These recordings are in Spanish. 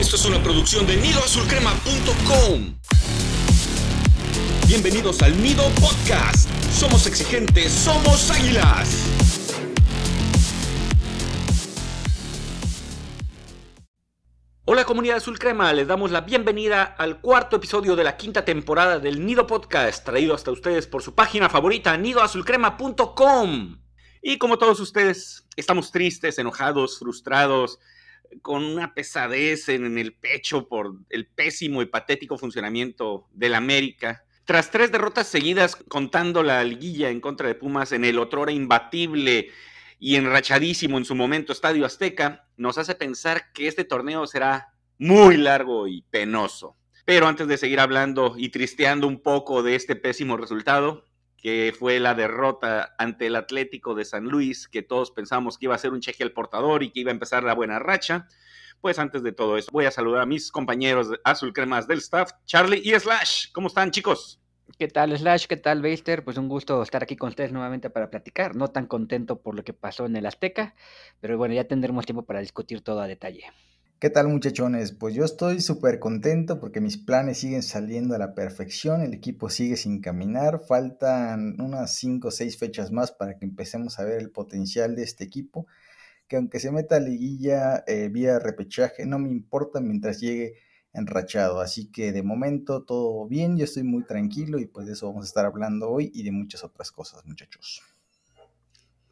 Esto es una producción de nidoazulcrema.com. Bienvenidos al Nido Podcast. Somos exigentes, somos águilas. Hola comunidad azul crema, les damos la bienvenida al cuarto episodio de la quinta temporada del Nido Podcast, traído hasta ustedes por su página favorita, nidoazulcrema.com. Y como todos ustedes, estamos tristes, enojados, frustrados, con una pesadez en el pecho por el pésimo y patético funcionamiento del América. Tras tres derrotas seguidas, contando la liguilla en contra de Pumas en el otrora imbatible y enrachadísimo en su momento Estadio Azteca, nos hace pensar que este torneo será muy largo y penoso. Pero antes de seguir hablando y tristeando un poco de este pésimo resultado, que fue la derrota ante el Atlético de San Luis, que todos pensamos que iba a ser un cheque al portador y que iba a empezar la buena racha. Pues antes de todo eso, voy a saludar a mis compañeros azul cremas del staff, Charlie y Slash. ¿Cómo están, chicos? ¿Qué tal Slash? ¿Qué tal Beister? Pues un gusto estar aquí con ustedes nuevamente para platicar. No tan contento por lo que pasó en el Azteca, pero bueno, ya tendremos tiempo para discutir todo a detalle. ¿Qué tal muchachones? Pues yo estoy súper contento porque mis planes siguen saliendo a la perfección, el equipo sigue sin caminar, faltan unas 5 o 6 fechas más para que empecemos a ver el potencial de este equipo, que aunque se meta a liguilla eh, vía repechaje, no me importa mientras llegue enrachado, así que de momento todo bien, yo estoy muy tranquilo y pues de eso vamos a estar hablando hoy y de muchas otras cosas muchachos.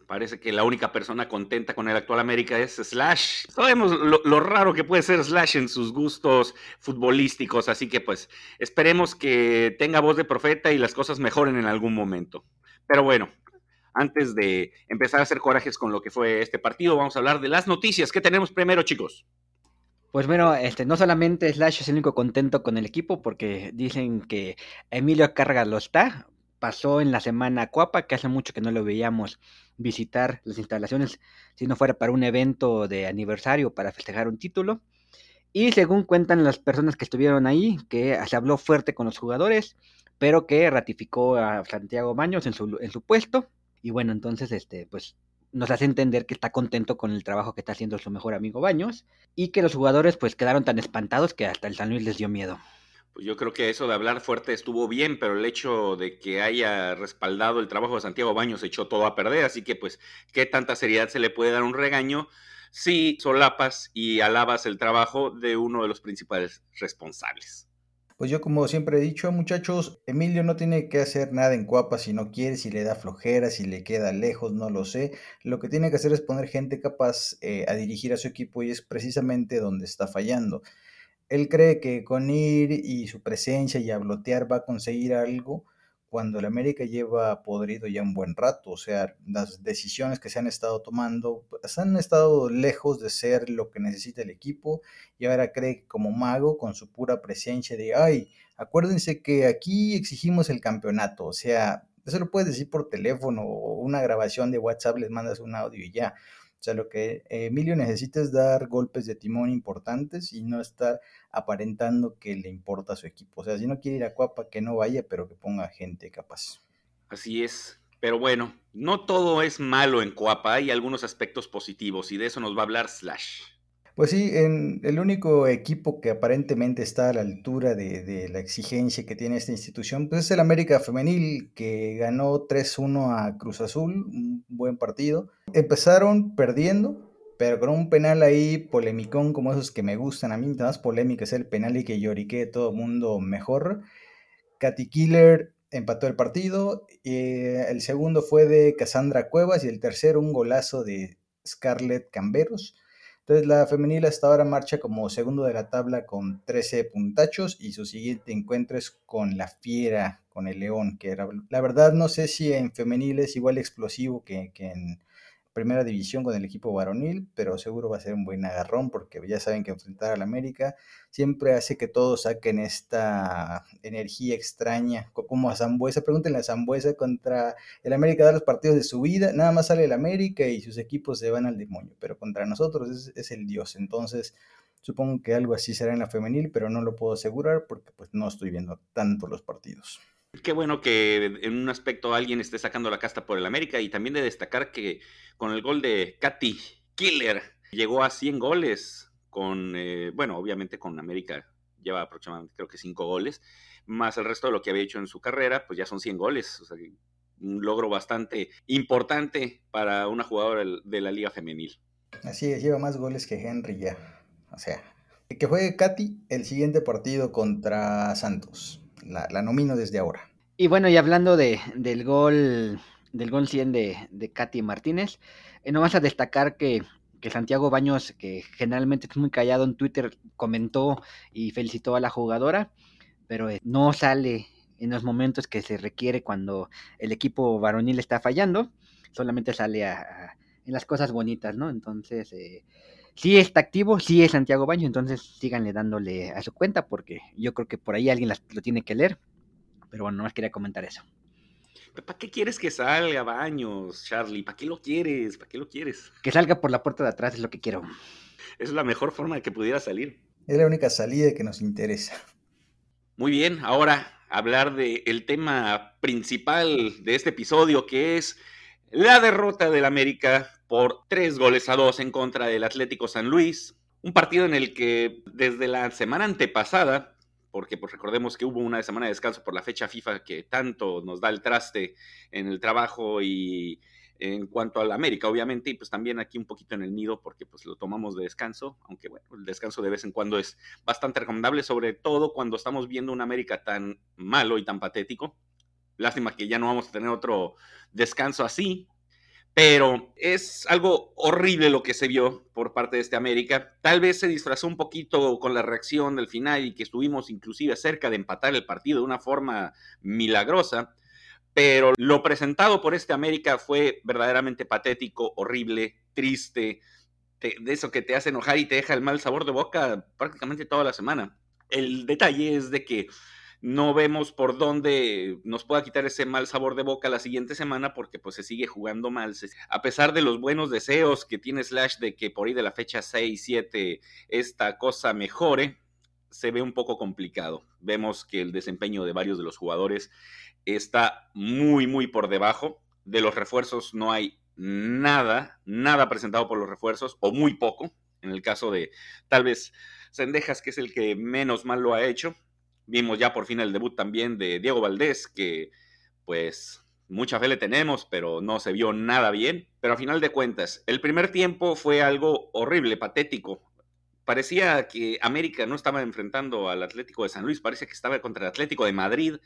Parece que la única persona contenta con el actual América es Slash. Sabemos lo, raro que puede ser Slash en sus gustos futbolísticos, así que pues esperemos que tenga voz de profeta y las cosas mejoren en algún momento. Pero bueno, antes de empezar a hacer corajes con lo que fue este partido, vamos a hablar de las noticias. ¿Qué tenemos primero, chicos? Pues bueno, este, no solamente Slash es el único contento con el equipo, porque dicen que Emilio Carga lo está, pasó en la semana Cuapa, que hace mucho que no lo veíamos visitar las instalaciones, si no fuera para un evento de aniversario para festejar un título. Y según cuentan las personas que estuvieron ahí, que se habló fuerte con los jugadores, pero que ratificó a Santiago Baños en su, en su puesto. Y bueno, entonces, este, pues nos hace entender que está contento con el trabajo que está haciendo su mejor amigo Baños y que los jugadores pues quedaron tan espantados que hasta el San Luis les dio miedo. Pues yo creo que eso de hablar fuerte estuvo bien, pero el hecho de que haya respaldado el trabajo de Santiago Baños echó todo a perder, así que pues, ¿qué tanta seriedad se le puede dar un regaño si solapas y alabas el trabajo de uno de los principales responsables? Pues yo como siempre he dicho, muchachos, Emilio no tiene que hacer nada en Cuapa si no quiere, si le da flojera, si le queda lejos, no lo sé. Lo que tiene que hacer es poner gente capaz eh, a dirigir a su equipo y es precisamente donde está fallando él cree que con ir y su presencia y hablotear va a conseguir algo cuando el América lleva podrido ya un buen rato. O sea, las decisiones que se han estado tomando pues, han estado lejos de ser lo que necesita el equipo y ahora cree que como mago con su pura presencia de, ay, acuérdense que aquí exigimos el campeonato. O sea, eso lo puedes decir por teléfono o una grabación de WhatsApp, les mandas un audio y ya. O sea, lo que Emilio necesita es dar golpes de timón importantes y no estar aparentando que le importa a su equipo. O sea, si no quiere ir a Cuapa, que no vaya, pero que ponga gente capaz. Así es. Pero bueno, no todo es malo en Cuapa, hay algunos aspectos positivos y de eso nos va a hablar Slash. Pues sí, en el único equipo que aparentemente está a la altura de, la exigencia que tiene esta institución, pues es el América Femenil, que ganó 3-1 a Cruz Azul, un buen partido. Empezaron perdiendo, pero con un penal ahí polemicón como esos que me gustan a mí, más polémica es el penal y que lloriqué todo mundo mejor. Katy Killer empató el partido, eh, el segundo fue de Cassandra Cuevas y el tercero un golazo de Scarlett Camberos. Entonces la femenil hasta ahora marcha como segundo de la tabla con 13 puntachos y su siguiente encuentro es con la Fiera, con el León, que era, la verdad no sé si en femenil es igual explosivo que, que en primera división con el equipo varonil, pero seguro va a ser un buen agarrón porque ya saben que enfrentar al América siempre hace que todos saquen esta energía extraña, como a Zambuesa, pregúntenle a Zambuesa contra el América da los partidos de su vida, nada más sale el América y sus equipos se van al demonio, pero contra nosotros es, es el Dios, entonces supongo que algo así será en la femenil, pero no lo puedo asegurar porque pues no estoy viendo tanto los partidos. Qué bueno que en un aspecto alguien esté sacando la casta por el América y también de destacar que con el gol de Katy Killer llegó a 100 goles con, eh, bueno, obviamente con América lleva aproximadamente creo que cinco goles, más el resto de lo que había hecho en su carrera, pues ya son 100 goles, o sea, un logro bastante importante para una jugadora de la liga femenil. Así es, lleva más goles que Henry ya, o sea, que juegue Katy el siguiente partido contra Santos, la, nomino desde ahora. Y bueno, y hablando de, del gol del gol 100 de, de Katy Martínez, eh, no vas a destacar que que Santiago Baños, que generalmente es muy callado en Twitter, comentó y felicitó a la jugadora, pero eh, no sale en los momentos que se requiere cuando el equipo varonil está fallando, solamente sale a, en las cosas bonitas, ¿no? Entonces, eh, sí está activo, sí es Santiago Baños, entonces síganle dándole a su cuenta, porque yo creo que por ahí alguien lo tiene que leer, pero bueno, no más quería comentar eso. ¿Para qué quieres que salga Baños, Charlie? ¿Para qué lo quieres? ¿Para qué lo quieres? Que salga por la puerta de atrás es lo que quiero. Es la mejor forma de que pudiera salir. Es la única salida que nos interesa. Muy bien, ahora hablar del el tema principal de este episodio, que es la derrota del América por tres goles a dos en contra del Atlético San Luis. Un partido en el que desde la semana antepasada porque pues recordemos que hubo una semana de descanso por la fecha FIFA que tanto nos da el traste en el trabajo y en cuanto a la América, obviamente, y pues también aquí un poquito en el nido, porque pues lo tomamos de descanso, aunque bueno, el descanso de vez en cuando es bastante recomendable, sobre todo cuando estamos viendo una América tan malo y tan patético. Lástima que ya no vamos a tener otro descanso así, pero es algo horrible lo que se vio por parte de este América. Tal vez se disfrazó un poquito con la reacción del final y que estuvimos inclusive cerca de empatar el partido de una forma milagrosa, pero lo presentado por este América fue verdaderamente patético, horrible, triste, de eso que te hace enojar y te deja el mal sabor de boca prácticamente toda la semana. El detalle es de que no vemos por dónde nos pueda quitar ese mal sabor de boca la siguiente semana porque pues se sigue jugando mal. A pesar de los buenos deseos que tiene Slash de que por ahí de la fecha 6, 7 esta cosa mejore, se ve un poco complicado. Vemos que el desempeño de varios de los jugadores está muy, muy por debajo. De los refuerzos no hay nada, nada presentado por los refuerzos o muy poco. En el caso de tal vez Sendejas, que es el que menos mal lo ha hecho Vimos ya por fin el debut también de Diego Valdés, que pues mucha fe le tenemos, pero no se vio nada bien. Pero a final de cuentas, el primer tiempo fue algo horrible, patético. Parecía que América no estaba enfrentando al Atlético de San Luis, parece que estaba contra el Atlético de Madrid,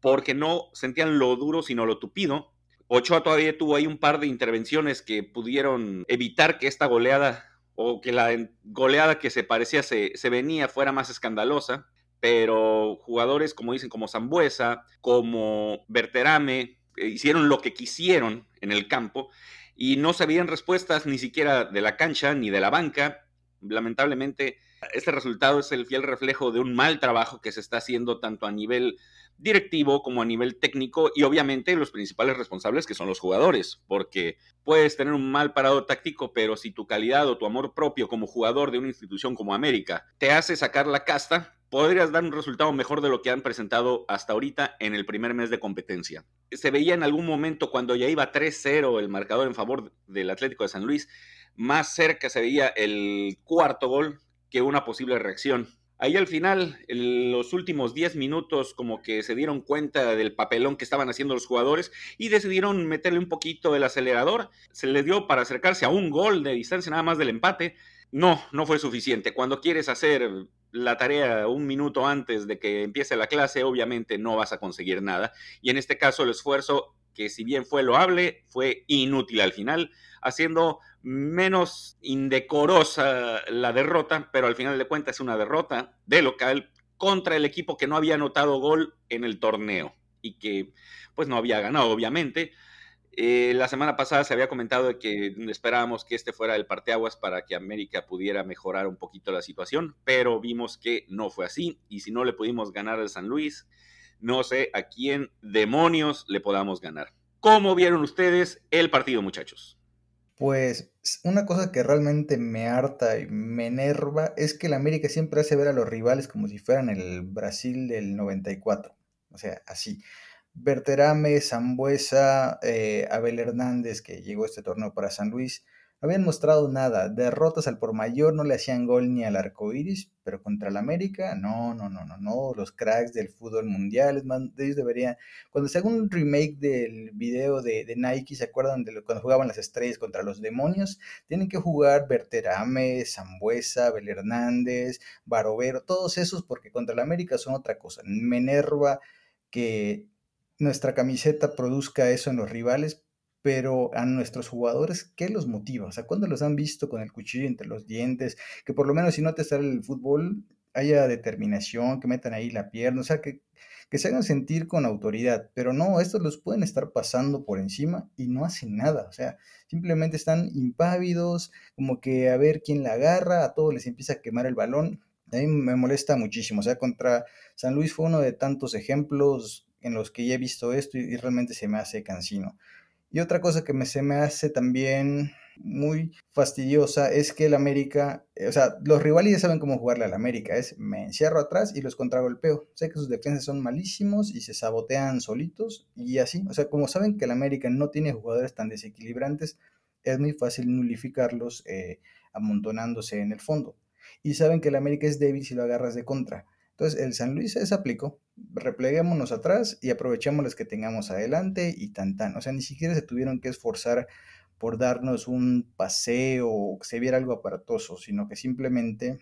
porque no sentían lo duro, sino lo tupido. Ochoa todavía tuvo ahí un par de intervenciones que pudieron evitar que esta goleada o que la goleada que se parecía se, se venía fuera más escandalosa pero jugadores como dicen, como Zambuesa, como Berterame, eh, hicieron lo que quisieron en el campo y no se veían respuestas ni siquiera de la cancha ni de la banca. Lamentablemente, este resultado es el fiel reflejo de un mal trabajo que se está haciendo tanto a nivel directivo como a nivel técnico y obviamente los principales responsables que son los jugadores, porque puedes tener un mal parado táctico, pero si tu calidad o tu amor propio como jugador de una institución como América te hace sacar la casta, podrías dar un resultado mejor de lo que han presentado hasta ahorita en el primer mes de competencia. Se veía en algún momento cuando ya iba 3-0 el marcador en favor del Atlético de San Luis, más cerca se veía el cuarto gol que una posible reacción. Ahí al final, en los últimos 10 minutos, como que se dieron cuenta del papelón que estaban haciendo los jugadores y decidieron meterle un poquito el acelerador. Se les dio para acercarse a un gol de distancia nada más del empate. No, no fue suficiente. Cuando quieres hacer la tarea un minuto antes de que empiece la clase, obviamente no vas a conseguir nada. Y en este caso el esfuerzo, que si bien fue loable, fue inútil al final, haciendo menos indecorosa la derrota, pero al final de cuentas es una derrota de local contra el equipo que no había anotado gol en el torneo y que pues no había ganado, obviamente. Eh, la semana pasada se había comentado que esperábamos que este fuera el parteaguas para que América pudiera mejorar un poquito la situación, pero vimos que no fue así y si no le pudimos ganar al San Luis, no sé a quién demonios le podamos ganar. ¿Cómo vieron ustedes el partido, muchachos? Pues una cosa que realmente me harta y me enerva es que el América siempre hace ver a los rivales como si fueran el Brasil del 94. O sea, así. Berterame, Zambuesa, eh, Abel Hernández, que llegó a este torneo para San Luis, habían mostrado nada. Derrotas al por mayor no le hacían gol ni al arco iris, pero contra el América, no, no, no, no, no. Los cracks del fútbol mundial, es más, ellos deberían. Cuando se haga un remake del video de, Nike, ¿se acuerdan de cuando jugaban las estrellas contra los demonios? Tienen que jugar Berterame, Zambuesa, Bel Hernández, Barovero, todos esos, porque contra el América son otra cosa. Me enerva que nuestra camiseta produzca eso en los rivales, pero a nuestros jugadores, ¿qué los motiva? O sea, ¿cuándo los han visto con el cuchillo entre los dientes? Que por lo menos si no te sale el fútbol, haya determinación, que metan ahí la pierna, o sea, que, que se hagan sentir con autoridad, pero no, estos los pueden estar pasando por encima y no hacen nada, o sea, simplemente están impávidos, como que a ver quién la agarra, a todos les empieza a quemar el balón, a mí me molesta muchísimo, o sea, contra San Luis fue uno de tantos ejemplos en los que ya he visto esto y realmente se me hace cansino. Y otra cosa que me, se me hace también muy fastidiosa es que el América, eh, o sea, los rivales ya saben cómo jugarle al América, es me encierro atrás y los contragolpeo. Sé que sus defensas son malísimos y se sabotean solitos y así, o sea, como saben que el América no tiene jugadores tan desequilibrantes, es muy fácil nulificarlos eh, amontonándose en el fondo. Y saben que el América es débil si lo agarras de contra. Entonces, el San Luis se aplicó. Repleguémonos atrás y aprovechemos los que tengamos adelante y tan tan. O sea, ni siquiera se tuvieron que esforzar por darnos un paseo o que se viera algo aparatoso, sino que simplemente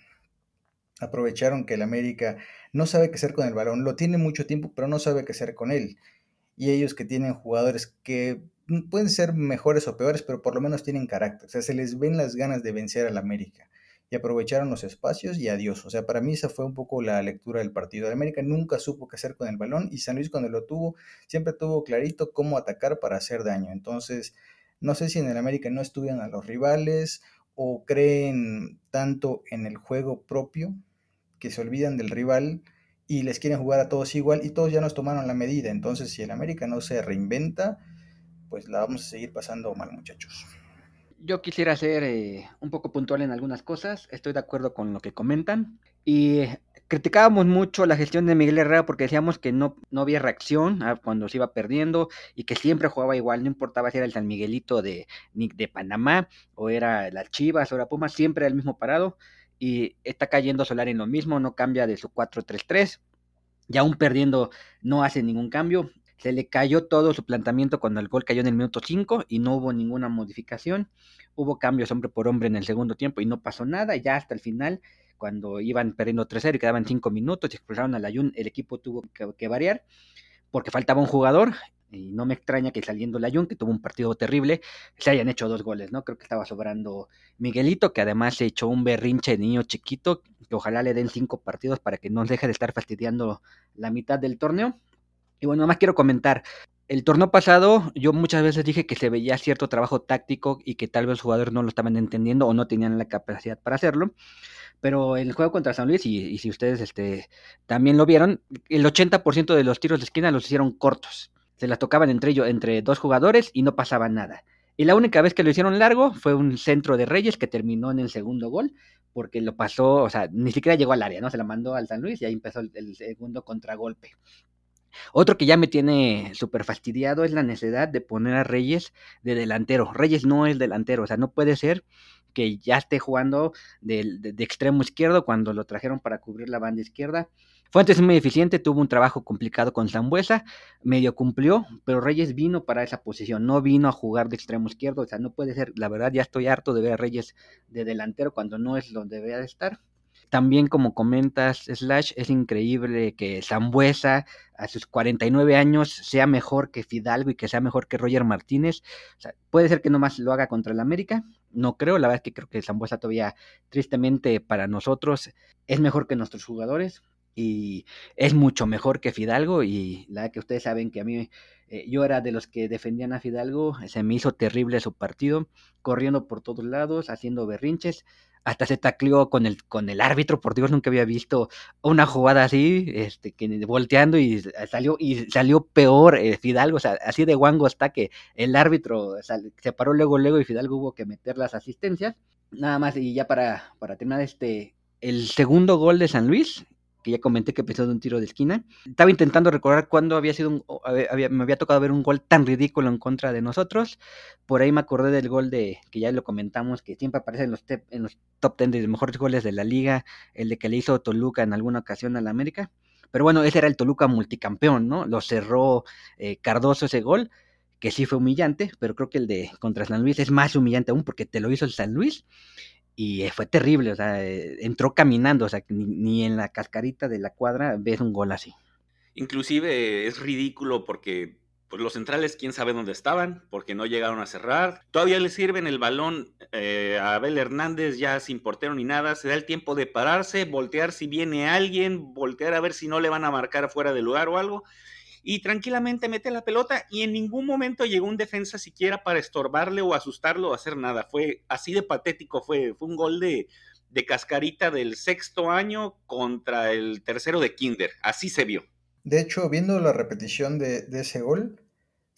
aprovecharon que el América no sabe qué hacer con el balón. Lo tiene mucho tiempo, pero no sabe qué hacer con él. Y ellos que tienen jugadores que pueden ser mejores o peores, pero por lo menos tienen carácter. O sea, se les ven las ganas de vencer al América y aprovecharon los espacios y adiós. O sea, para mí esa fue un poco la lectura del partido. El América nunca supo qué hacer con el balón y San Luis cuando lo tuvo siempre tuvo clarito cómo atacar para hacer daño. Entonces, no sé si en el América no estudian a los rivales o creen tanto en el juego propio que se olvidan del rival y les quieren jugar a todos igual y todos ya nos tomaron la medida. Entonces, si el América no se reinventa, pues la vamos a seguir pasando mal, muchachos yo quisiera ser eh, un poco puntual en algunas cosas. Estoy de acuerdo con lo que comentan. Y criticábamos mucho la gestión de Miguel Herrera porque decíamos que no, no había reacción cuando se iba perdiendo y que siempre jugaba igual, no importaba si era el San Miguelito de, de Panamá o era las Chivas o era Pumas, siempre era el mismo parado y está cayendo Solar en lo mismo, no cambia de su 4-3-3 y aún perdiendo no hace ningún cambio se le cayó todo su planteamiento cuando el gol cayó en el minuto 5 y no hubo ninguna modificación. Hubo cambios hombre por hombre en el segundo tiempo y no pasó nada. Ya hasta el final, cuando iban perdiendo 3-0 y quedaban 5 minutos y expulsaron a Layun, el equipo tuvo que, variar porque faltaba un jugador. Y no me extraña que saliendo Layun, que tuvo un partido terrible, se hayan hecho dos goles, ¿no? Creo que estaba sobrando Miguelito, que además se echó un berrinche de niño chiquito, que ojalá le den cinco partidos para que no deje de estar fastidiando la mitad del torneo y bueno, nada más quiero comentar. El torneo pasado yo muchas veces dije que se veía cierto trabajo táctico y que tal vez los jugadores no lo estaban entendiendo o no tenían la capacidad para hacerlo. Pero el juego contra San Luis, y, si ustedes este, también lo vieron, el 80% de los tiros de esquina los hicieron cortos. Se las tocaban entre ellos, entre dos jugadores y no pasaba nada. Y la única vez que lo hicieron largo fue un centro de Reyes que terminó en el segundo gol, porque lo pasó, o sea, ni siquiera llegó al área, ¿no? Se la mandó al San Luis y ahí empezó el, el segundo contragolpe. Otro que ya me tiene súper fastidiado es la necesidad de poner a Reyes de delantero. Reyes no es delantero, o sea, no puede ser que ya esté jugando de, extremo izquierdo cuando lo trajeron para cubrir la banda izquierda. Fue antes muy eficiente, tuvo un trabajo complicado con Zambuesa, medio cumplió, pero Reyes vino para esa posición, no vino a jugar de extremo izquierdo, o sea, no puede ser, la verdad ya estoy harto de ver a Reyes de delantero cuando no es donde debe de estar. También, como comentas, Slash, es increíble que Zambuesa a sus 49 años sea mejor que Fidalgo y que sea mejor que Roger Martínez. puede ser que nomás lo haga contra el América. No creo, la verdad es que creo que Zambuesa todavía, tristemente para nosotros, es mejor que nuestros jugadores y es mucho mejor que Fidalgo y la que ustedes saben que a mí eh, yo era de los que defendían a Fidalgo, se me hizo terrible su partido, corriendo por todos lados, haciendo berrinches, hasta se tacleó con el, con el árbitro, por Dios, nunca había visto una jugada así, este, que volteando y salió, y salió peor eh, Fidalgo, o sea, así de guango está que el árbitro se paró luego, luego y Fidalgo hubo que meter las asistencias. Nada más, y ya para, para terminar este, el segundo gol de San Luis, ya comenté que pensó de un tiro de esquina. Estaba intentando recordar cuándo había sido un, me había tocado ver un gol tan ridículo en contra de nosotros. Por ahí me acordé del gol de, que ya lo comentamos, que siempre aparece en los, en los top 10 de los mejores goles de la liga, el de que le hizo Toluca en alguna ocasión a la América. Pero bueno, ese era el Toluca multicampeón, ¿no? Lo cerró eh, Cardoso ese gol, que sí fue humillante, pero creo que el de contra San Luis es más humillante aún porque te lo hizo el San Luis y eh, fue terrible, o sea, eh, entró caminando, o sea, ni, en la cascarita de la cuadra ves un gol así. Inclusive es ridículo porque pues, los centrales quién sabe dónde estaban, porque no llegaron a cerrar. Todavía le sirven el balón eh, a Abel Hernández ya sin portero ni nada, se da el tiempo de pararse, voltear si viene alguien, voltear a ver si no le van a marcar fuera de lugar o algo y tranquilamente mete la pelota y en ningún momento llegó un defensa siquiera para estorbarle o asustarlo o hacer nada. Fue así de patético, fue, un gol de, de cascarita del sexto año contra el tercero de Kinder, así se vio. De hecho, viendo la repetición de, de ese gol,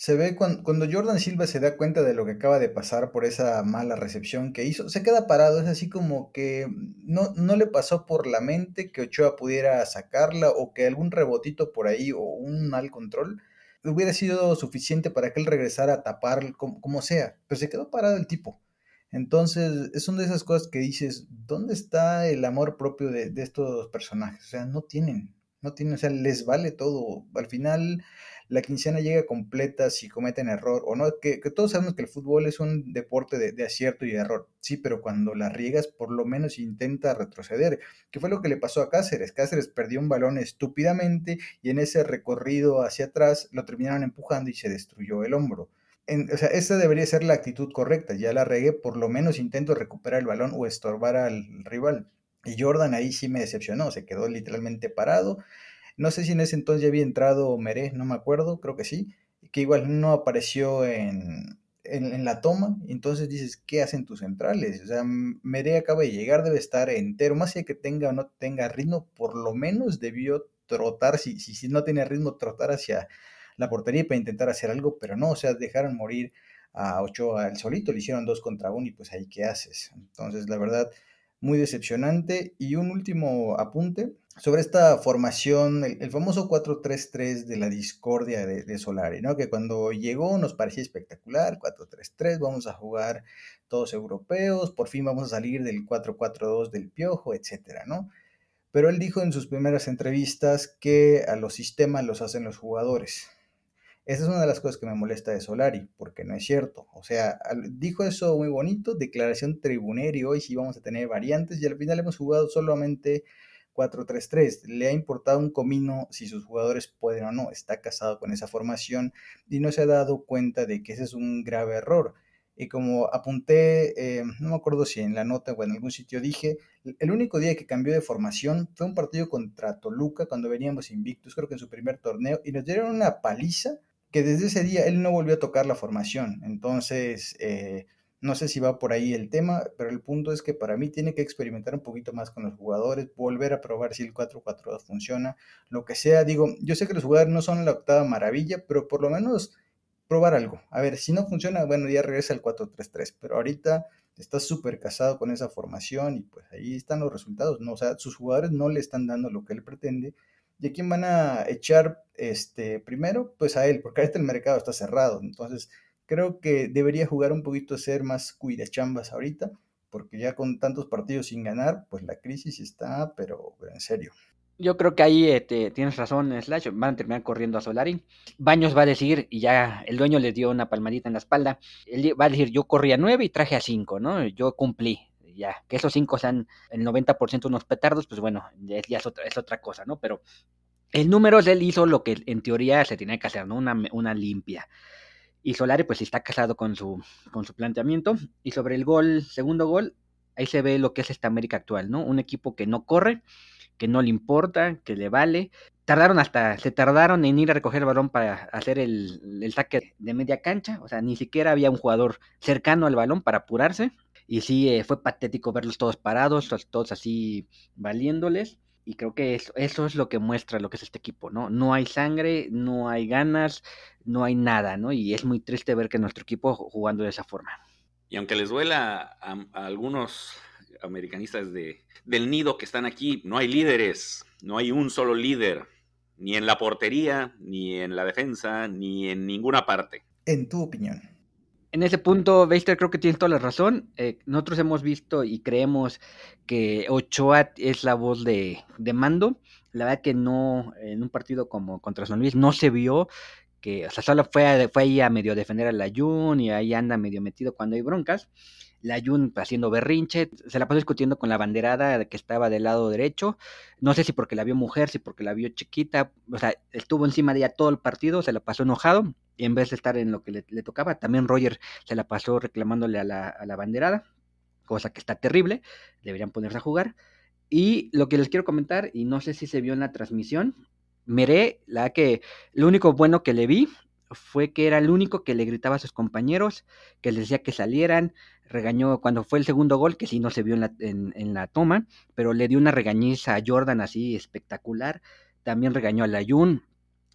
se ve cuando, Jordan Silva se da cuenta de lo que acaba de pasar por esa mala recepción que hizo, se queda parado, es así como que no, no le pasó por la mente que Ochoa pudiera sacarla o que algún rebotito por ahí o un mal control hubiera sido suficiente para que él regresara a tapar como, sea, pero se quedó parado el tipo. Entonces, es una de esas cosas que dices, ¿dónde está el amor propio de, de estos personajes? O sea, no tienen, no tienen, o sea, les vale todo. Al final, la quincena llega completa si cometen error o no, que, todos sabemos que el fútbol es un deporte de, acierto y error, sí, pero cuando la riegas por lo menos intenta retroceder, que fue lo que le pasó a Cáceres, Cáceres perdió un balón estúpidamente y en ese recorrido hacia atrás lo terminaron empujando y se destruyó el hombro. o sea, esa debería ser la actitud correcta, ya la regué, por lo menos intento recuperar el balón o estorbar al rival. Y Jordan ahí sí me decepcionó, se quedó literalmente parado no sé si en ese entonces ya había entrado Meré, no me acuerdo, creo que sí, que igual no apareció en, en, la toma. Entonces dices, ¿qué hacen tus centrales? O sea, Meré acaba de llegar, debe estar entero, más allá que tenga o no tenga ritmo, por lo menos debió trotar, si, si, si no tiene ritmo, trotar hacia la portería para intentar hacer algo, pero no, o sea, dejaron morir a Ochoa el solito, le hicieron dos contra uno y pues ahí qué haces. Entonces, la verdad, muy decepcionante. Y un último apunte, sobre esta formación, el, famoso 4-3-3 de la discordia de, Solari, ¿no? Que cuando llegó nos parecía espectacular, 4-3-3, vamos a jugar todos europeos, por fin vamos a salir del 4-4-2 del piojo, etcétera, ¿no? Pero él dijo en sus primeras entrevistas que a los sistemas los hacen los jugadores. Esa es una de las cosas que me molesta de Solari, porque no es cierto. O sea, dijo eso muy bonito, declaración tribunera y hoy sí vamos a tener variantes y al final hemos jugado solamente 4-3-3. Le ha importado un comino si sus jugadores pueden o no. Está casado con esa formación y no se ha dado cuenta de que ese es un grave error. Y como apunté, eh, no me acuerdo si en la nota o en algún sitio dije, el único día que cambió de formación fue un partido contra Toluca cuando veníamos invictos, creo que en su primer torneo, y nos dieron una paliza que desde ese día él no volvió a tocar la formación. Entonces, eh, no sé si va por ahí el tema, pero el punto es que para mí tiene que experimentar un poquito más con los jugadores, volver a probar si el 4-4-2 funciona, lo que sea. Digo, yo sé que los jugadores no son la octava maravilla, pero por lo menos probar algo. A ver, si no funciona, bueno, ya regresa al 4-3-3, pero ahorita está súper casado con esa formación y pues ahí están los resultados, ¿no? O sea, sus jugadores no le están dando lo que él pretende. ¿Y a quién van a echar este, primero? Pues a él, porque ahorita el mercado está cerrado. Entonces, Creo que debería jugar un poquito, ser más cuidachambas ahorita, porque ya con tantos partidos sin ganar, pues la crisis está, pero, en serio. Yo creo que ahí este, tienes razón, Slash. Van a terminar corriendo a Solari. Baños va a decir, y ya el dueño le dio una palmadita en la espalda. Él va a decir, yo corrí a nueve y traje a cinco, ¿no? Yo cumplí. Ya, que esos cinco sean el 90% unos petardos, pues bueno, ya, es, otra, es otra cosa, ¿no? Pero el número él hizo lo que en teoría se tenía que hacer, ¿no? Una, una limpia. Y Solari pues está casado con su, con su planteamiento. Y sobre el gol, segundo gol, ahí se ve lo que es esta América actual, ¿no? Un equipo que no corre, que no le importa, que le vale. Tardaron hasta, se tardaron en ir a recoger el balón para hacer el, el saque de media cancha. O sea, ni siquiera había un jugador cercano al balón para apurarse. Y sí, eh, fue patético verlos todos parados, todos así valiéndoles. Y creo que eso, eso es lo que muestra lo que es este equipo, ¿no? No hay sangre, no hay ganas, no hay nada, ¿no? Y es muy triste ver que nuestro equipo jugando de esa forma. Y aunque les duela a, algunos americanistas de, del nido que están aquí, no hay líderes. no hay un solo líder, ni en la portería, ni en la defensa, ni en ninguna parte. En tu opinión. En ese punto, Beister, creo que tienes toda la razón. Eh, nosotros hemos visto y creemos que Ochoa es la voz de, de, mando. La verdad que no, en un partido como contra San Luis, no se vio que, o sea, solo fue, fue ahí a medio defender a la Jun y ahí anda medio metido cuando hay broncas. La Jun haciendo berrinche, se la pasó discutiendo con la banderada que estaba del lado derecho. No sé si porque la vio mujer, si porque la vio chiquita. O sea, estuvo encima de ella todo el partido, se la pasó enojado. Y en vez de estar en lo que le, tocaba, también Roger se la pasó reclamándole a la, a la banderada, cosa que está terrible. Deberían ponerse a jugar. Y lo que les quiero comentar, y no sé si se vio en la transmisión, Meré, la que lo único bueno que le vi fue que era el único que le gritaba a sus compañeros, que les decía que salieran, regañó cuando fue el segundo gol, que sí no se vio en la, en, la toma, pero le dio una regañiza a Jordan así espectacular, también regañó a Layun,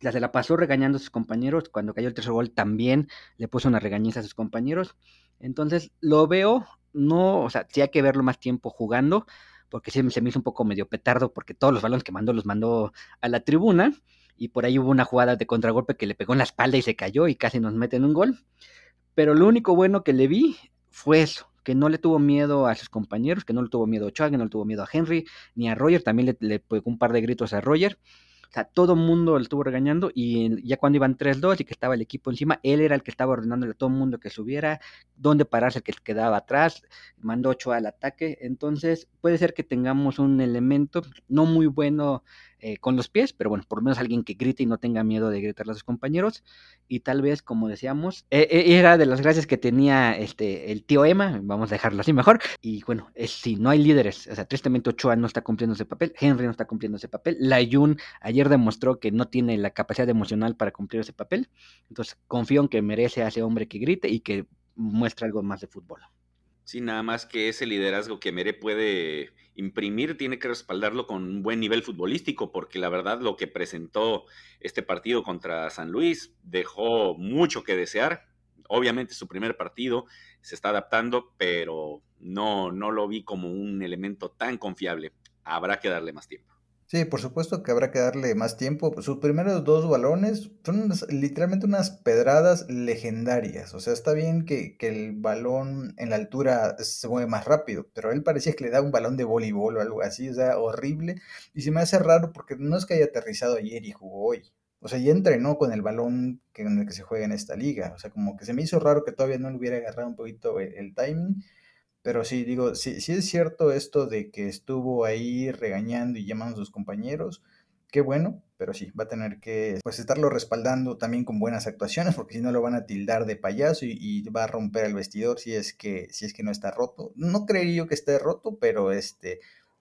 la se la pasó regañando a sus compañeros, cuando cayó el tercer gol también le puso una regañiza a sus compañeros, entonces lo veo, no, o sea, sí hay que verlo más tiempo jugando, porque sí se me hizo un poco medio petardo, porque todos los balones que mandó los mandó a la tribuna, y por ahí hubo una jugada de contragolpe que le pegó en la espalda y se cayó y casi nos meten un gol. Pero lo único bueno que le vi fue eso, que no le tuvo miedo a sus compañeros, que no le tuvo miedo a Ochoa, que no le tuvo miedo a Henry, ni a Roger, también le, le pegó un par de gritos a Roger. O sea, todo el mundo le estuvo regañando y ya cuando iban 3-2 y que estaba el equipo encima, él era el que estaba ordenándole a todo el mundo que subiera, dónde pararse el que quedaba atrás, mandó Ochoa al ataque. Entonces, puede ser que tengamos un elemento no muy bueno eh, con los pies, pero bueno, por lo menos alguien que grite y no tenga miedo de gritarle a sus compañeros. Y tal vez, como decíamos, eh, eh, era de las gracias que tenía este el tío Emma, vamos a dejarlo así mejor. Y bueno, es si no hay líderes, o sea, tristemente Ochoa no está cumpliendo ese papel, Henry no está cumpliendo ese papel, Layun ayer demostró que no tiene la capacidad emocional para cumplir ese papel. Entonces, confío en que merece a ese hombre que grite y que muestre algo más de fútbol. Sí, nada más que ese liderazgo que Mere puede imprimir tiene que respaldarlo con un buen nivel futbolístico, porque la verdad lo que presentó este partido contra San Luis dejó mucho que desear. Obviamente su primer partido se está adaptando, pero no, no lo vi como un elemento tan confiable. Habrá que darle más tiempo. Sí, por supuesto que habrá que darle más tiempo. Sus primeros dos balones son literalmente unas pedradas legendarias. O sea, está bien que, el balón en la altura se mueve más rápido, pero él parecía que le da un balón de voleibol o algo así, o sea, horrible. Y se me hace raro porque no es que haya aterrizado ayer y jugó hoy. O sea, ya entrenó con el balón que, en el que se juega en esta liga. O sea, como que se me hizo raro que todavía no le hubiera agarrado un poquito el timing. Pero sí, digo, sí es cierto esto de que estuvo ahí regañando y llamando a sus compañeros. Qué bueno, pero sí, va a tener que pues estarlo respaldando también con buenas actuaciones, porque si no lo van a tildar de payaso y, va a romper el vestidor si es que, si es que no está roto. No creería yo que esté roto, pero este,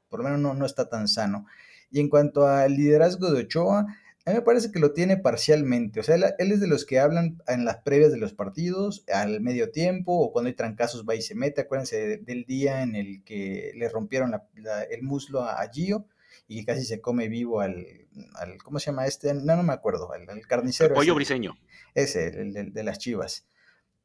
por lo menos no, no está tan sano. Y en cuanto al liderazgo de Ochoa, a mí me parece que lo tiene parcialmente. O sea, él, es de los que hablan en las previas de los partidos, al medio tiempo, o cuando hay trancazos va y se mete. Acuérdense del día en el que le rompieron el muslo a, Gio y que casi se come vivo al, ¿cómo se llama este? No, no me acuerdo, al, carnicero. El pollo briseño. Ese, el, de las chivas.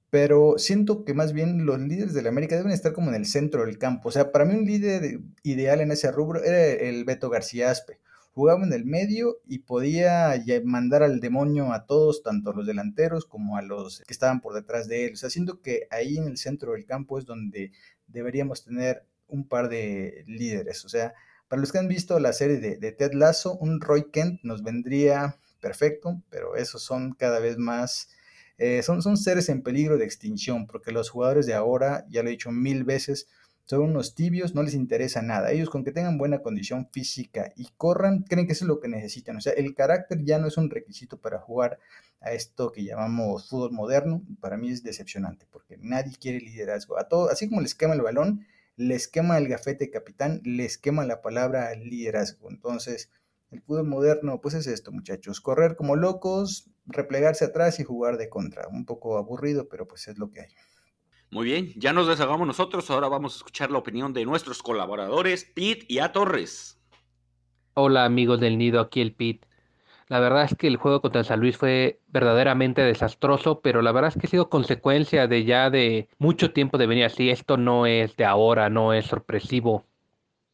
Pero siento que más bien los líderes de la América deben estar como en el centro del campo. O sea, para mí un líder ideal en ese rubro era el Beto García Aspe jugaba en el medio y podía mandar al demonio a todos, tanto a los delanteros como a los que estaban por detrás de él. O sea, siento que ahí en el centro del campo es donde deberíamos tener un par de líderes. O sea, para los que han visto la serie de, Ted Lasso, un Roy Kent nos vendría perfecto, pero esos son cada vez más... Eh, son, son seres en peligro de extinción, porque los jugadores de ahora, ya lo he dicho mil veces, son unos tibios, no les interesa nada. Ellos con que tengan buena condición física y corran, creen que eso es lo que necesitan. O sea, el carácter ya no es un requisito para jugar a esto que llamamos fútbol moderno. Para mí es decepcionante porque nadie quiere liderazgo. A todo, así como les quema el balón, les quema el gafete capitán, les quema la palabra liderazgo. Entonces, el fútbol moderno, pues es esto, muchachos. Correr como locos, replegarse atrás y jugar de contra. Un poco aburrido, pero pues es lo que hay. Muy bien, ya nos deshagamos nosotros, ahora vamos a escuchar la opinión de nuestros colaboradores, Pete y A Torres. Hola amigos del nido, aquí el Pete. La verdad es que el juego contra San Luis fue verdaderamente desastroso, pero la verdad es que ha sido consecuencia de ya de mucho tiempo de venir así. Esto no es de ahora, no es sorpresivo.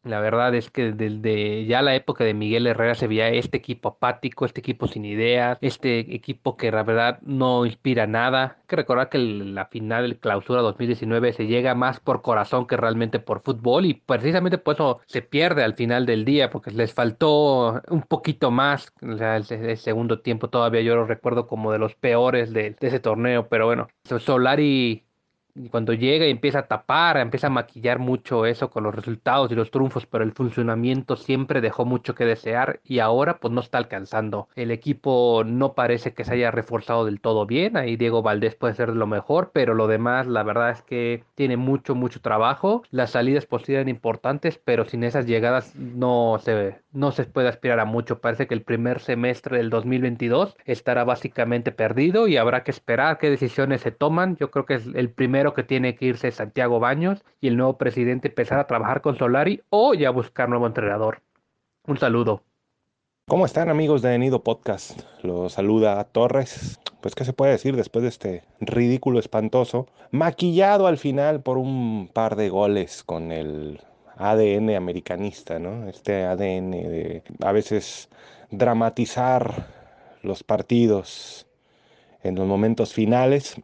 La verdad es que desde ya la época de Miguel Herrera se veía este equipo apático, este equipo sin ideas, este equipo que la verdad no inspira nada. Hay que recordar que la final del clausura 2019 se llega más por corazón que realmente por fútbol y precisamente por eso se pierde al final del día, porque les faltó un poquito más. O sea, el, segundo tiempo todavía yo lo recuerdo como de los peores de, de ese torneo, pero bueno, Solari y cuando llega y empieza a tapar, empieza a maquillar mucho eso con los resultados y los triunfos, pero el funcionamiento siempre dejó mucho que desear y ahora pues no está alcanzando. El equipo no parece que se haya reforzado del todo bien, ahí Diego Valdés puede ser lo mejor, pero lo demás la verdad es que tiene mucho, mucho trabajo. Las salidas pues eran importantes, pero sin esas llegadas no se, no se puede aspirar a mucho. Parece que el primer semestre del 2022 estará básicamente perdido y habrá que esperar qué decisiones se toman. Yo creo que es el primer que tiene que irse Santiago Baños y el nuevo presidente empezar a trabajar con Solari o ya buscar nuevo entrenador. Un saludo. ¿Cómo están amigos de Nido Podcast? Los saluda Torres. Pues qué se puede decir después de este ridículo espantoso, maquillado al final por un par de goles con el ADN americanista, ¿no? Este ADN de a veces dramatizar los partidos en los momentos finales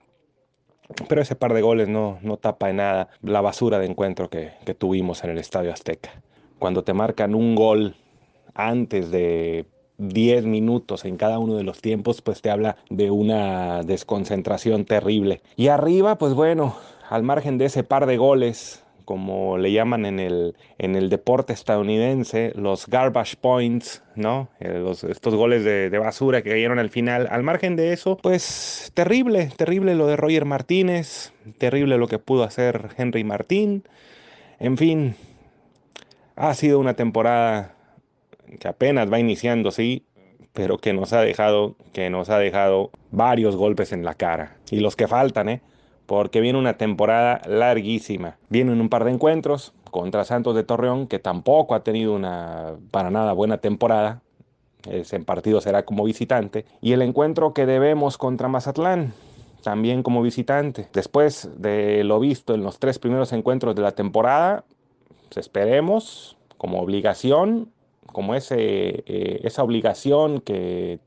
pero ese par de goles no, no tapa en nada la basura de encuentro que, que tuvimos en el Estadio Azteca. Cuando te marcan un gol antes de 10 minutos en cada uno de los tiempos, pues te habla de una desconcentración terrible. Y arriba, pues bueno, al margen de ese par de goles, como le llaman en el, en el deporte estadounidense, los garbage points, ¿no? Eh, estos goles de, basura que cayeron al final. Al margen de eso, pues terrible, terrible lo de Roger Martínez, terrible lo que pudo hacer Henry Martín. En fin, ha sido una temporada que apenas va iniciando, sí, pero que nos ha dejado, que nos ha dejado varios golpes en la cara. Y los que faltan, ¿eh? Porque viene una temporada larguísima. Vienen un par de encuentros contra Santos de Torreón, que tampoco ha tenido una para nada buena temporada. Ese partido será como visitante. Y el encuentro que debemos contra Mazatlán, también como visitante. Después de lo visto en los tres primeros encuentros de la temporada, esperemos como obligación, como ese, eh, esa obligación que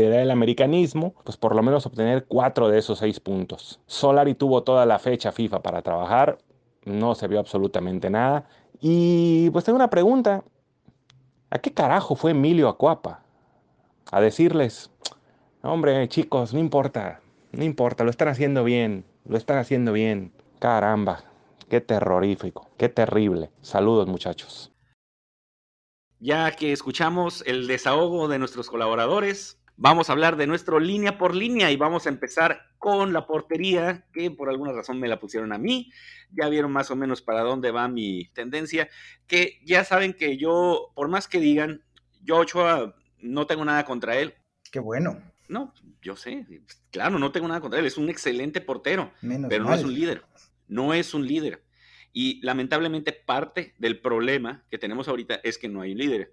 te da el americanismo, pues por lo menos obtener cuatro de esos seis puntos. Solari tuvo toda la fecha FIFA para trabajar, no se vio absolutamente nada. Y pues tengo una pregunta, ¿a qué carajo fue Emilio Acuapa? A decirles, hombre chicos, no importa, no importa, lo están haciendo bien, lo están haciendo bien. Caramba, qué terrorífico, qué terrible. Saludos muchachos. Ya que escuchamos el desahogo de nuestros colaboradores, Vamos a hablar de nuestro línea por línea y vamos a empezar con la portería, que por alguna razón me la pusieron a mí. Ya vieron más o menos para dónde va mi tendencia, que ya saben que yo, por más que digan, yo Ochoa no tengo nada contra él. Qué bueno. No, yo sé, claro, no tengo nada contra él, es un excelente portero, pero no es un líder, no es un líder. Y lamentablemente parte del problema que tenemos ahorita es que no hay un líder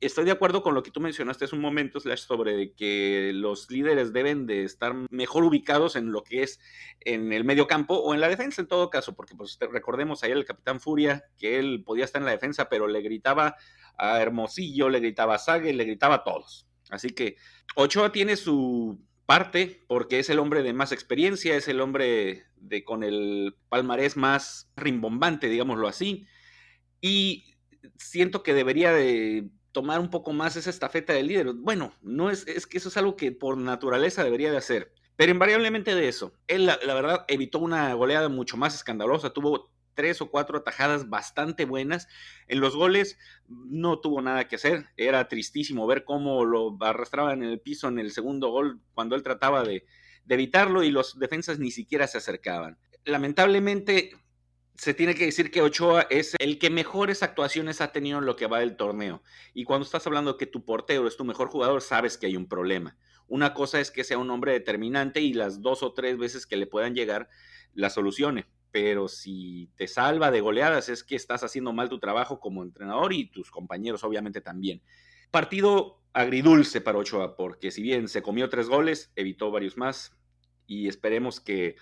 estoy de acuerdo con lo que tú mencionaste hace un momento, Slash, sobre que los líderes deben de estar mejor ubicados en lo que es en el medio campo o en la defensa en todo caso, porque pues recordemos ayer el Capitán Furia, que él podía estar en la defensa, pero le gritaba a Hermosillo, le gritaba a Sague, le gritaba a todos. Así que Ochoa tiene su parte porque es el hombre de más experiencia, es el hombre de con el palmarés más rimbombante, digámoslo así, y siento que debería de tomar un poco más esa estafeta del líder. Bueno, no es, es que eso es algo que por naturaleza debería de hacer. Pero invariablemente de eso, él la, verdad evitó una goleada mucho más escandalosa, tuvo tres o cuatro atajadas bastante buenas. En los goles no tuvo nada que hacer. Era tristísimo ver cómo lo arrastraban en el piso en el segundo gol cuando él trataba de, de evitarlo y los defensas ni siquiera se acercaban. Lamentablemente se tiene que decir que Ochoa es el que mejores actuaciones ha tenido en lo que va del torneo. Y cuando estás hablando que tu portero es tu mejor jugador, sabes que hay un problema. Una cosa es que sea un hombre determinante y las dos o tres veces que le puedan llegar, la solucione. Pero si te salva de goleadas es que estás haciendo mal tu trabajo como entrenador y tus compañeros obviamente también. Partido agridulce para Ochoa, porque si bien se comió tres goles, evitó varios más y esperemos que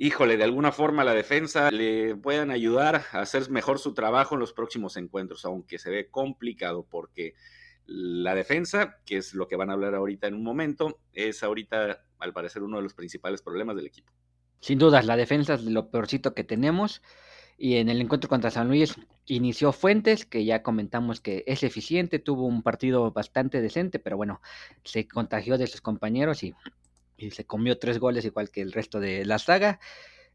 híjole, de alguna forma la defensa le puedan ayudar a hacer mejor su trabajo en los próximos encuentros, aunque se ve complicado porque la defensa, que es lo que van a hablar ahorita en un momento, es ahorita al parecer uno de los principales problemas del equipo. Sin dudas, la defensa es lo peorcito que tenemos. Y en el encuentro contra San Luis inició Fuentes, que ya comentamos que es eficiente, tuvo un partido bastante decente, pero bueno, se contagió de sus compañeros y, se comió tres goles igual que el resto de la saga.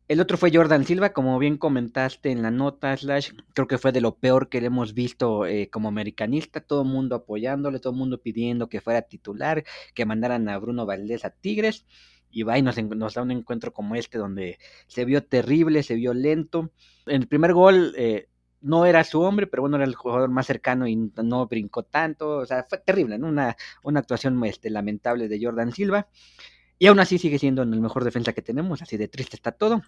El otro fue Jordan Silva, como bien comentaste en la nota, Slash, creo que fue de lo peor que le hemos visto eh, como americanista, todo el mundo apoyándole, todo el mundo pidiendo que fuera titular, que mandaran a Bruno Valdés a Tigres y va y nos, da un encuentro como este donde se vio terrible, se vio lento. En el primer gol eh, no era su hombre, pero bueno, era el jugador más cercano y no brincó tanto, o sea, fue terrible, ¿no? Una, una actuación este, lamentable de Jordan Silva. Y aún así sigue siendo el mejor defensa que tenemos, así de triste está todo.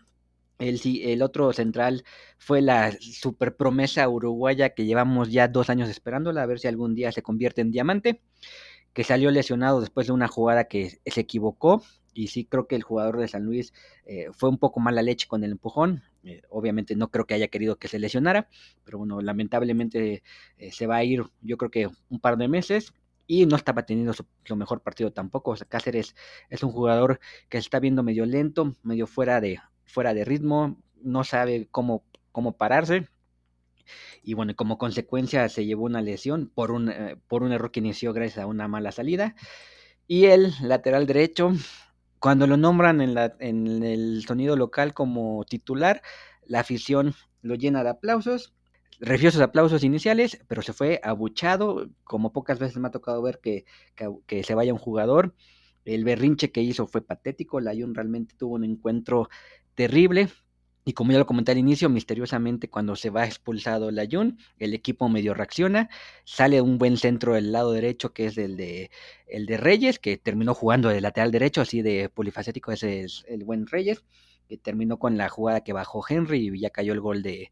El, el otro central fue la super promesa uruguaya que llevamos ya dos años esperándola, a ver si algún día se convierte en diamante, que salió lesionado después de una jugada que se equivocó y sí creo que el jugador de San Luis eh, fue un poco mala leche con el empujón. Eh, obviamente no creo que haya querido que se lesionara, pero bueno, lamentablemente eh, se va a ir yo creo que un par de meses y no estaba teniendo su, mejor partido tampoco. Cáceres es un jugador que se está viendo medio lento, medio fuera de, fuera de ritmo, no sabe cómo, cómo pararse. Y bueno, como consecuencia se llevó una lesión por un, por un error que inició gracias a una mala salida. Y el lateral derecho, cuando lo nombran en, la, en el sonido local como titular, la afición lo llena de aplausos. Refió sus aplausos iniciales, pero se fue abuchado, como pocas veces me ha tocado ver que, que, se vaya un jugador. El berrinche que hizo fue patético, Layun realmente tuvo un encuentro terrible, y como ya lo comenté al inicio, misteriosamente cuando se va expulsado Layun, el equipo medio reacciona, sale un buen centro del lado derecho que es el de, el de Reyes, que terminó jugando de lateral derecho, así de polifacético, ese es el buen Reyes, que terminó con la jugada que bajó Henry y ya cayó el gol de,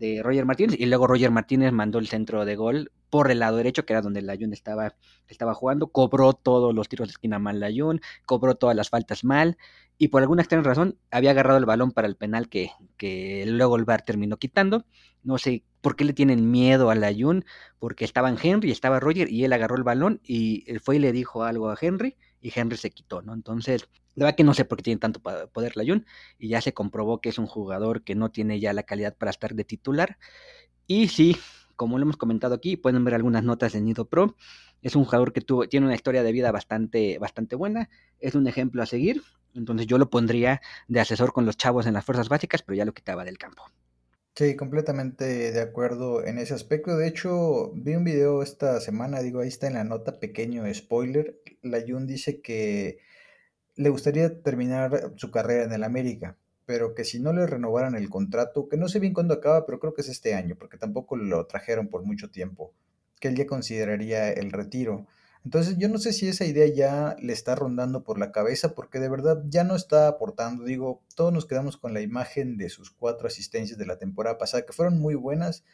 de Roger Martínez, y luego Roger Martínez mandó el centro de gol por el lado derecho, que era donde Layun estaba, estaba jugando, cobró todos los tiros de esquina mal Layun, cobró todas las faltas mal, y por alguna extraña razón había agarrado el balón para el penal que, que luego el VAR terminó quitando. No sé por qué le tienen miedo a la Jun, porque estaban Henry, estaba Roger y él agarró el balón y fue y le dijo algo a Henry y Henry se quitó, ¿no? Entonces, la verdad que no sé por qué tiene tanto poder la Jun y ya se comprobó que es un jugador que no tiene ya la calidad para estar de titular. Y sí, como lo hemos comentado aquí, pueden ver algunas notas de Nido Pro. Es un jugador que tuvo, tiene una historia de vida bastante, bastante buena. Es un ejemplo a seguir. Entonces yo lo pondría de asesor con los chavos en las fuerzas básicas, pero ya lo quitaba del campo. Sí, completamente de acuerdo en ese aspecto. De hecho, vi un video esta semana, digo, ahí está en la nota, pequeño spoiler. La Jun dice que le gustaría terminar su carrera en el América, pero que si no le renovaran el contrato, que no sé bien cuándo acaba, pero creo que es este año, porque tampoco lo trajeron por mucho tiempo, que él ya consideraría el retiro. Entonces yo no sé si esa idea ya le está rondando por la cabeza porque de verdad ya no está aportando. Digo, todos nos quedamos con la imagen de sus cuatro asistencias de la temporada pasada que fueron muy buenas,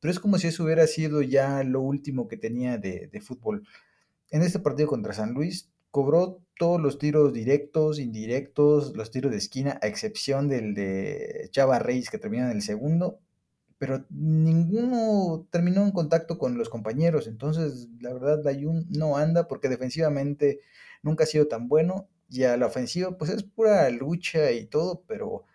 pero es como si eso hubiera sido ya lo último que tenía de, de fútbol. En este partido contra San Luis cobró todos los tiros directos, indirectos, los tiros de esquina, a excepción del de Chava Reyes que terminó en el segundo, pero ninguno terminó en contacto con los compañeros. Entonces, la verdad, Dayun no anda porque defensivamente nunca ha sido tan bueno. Y a la ofensiva, pues es pura lucha y todo, pero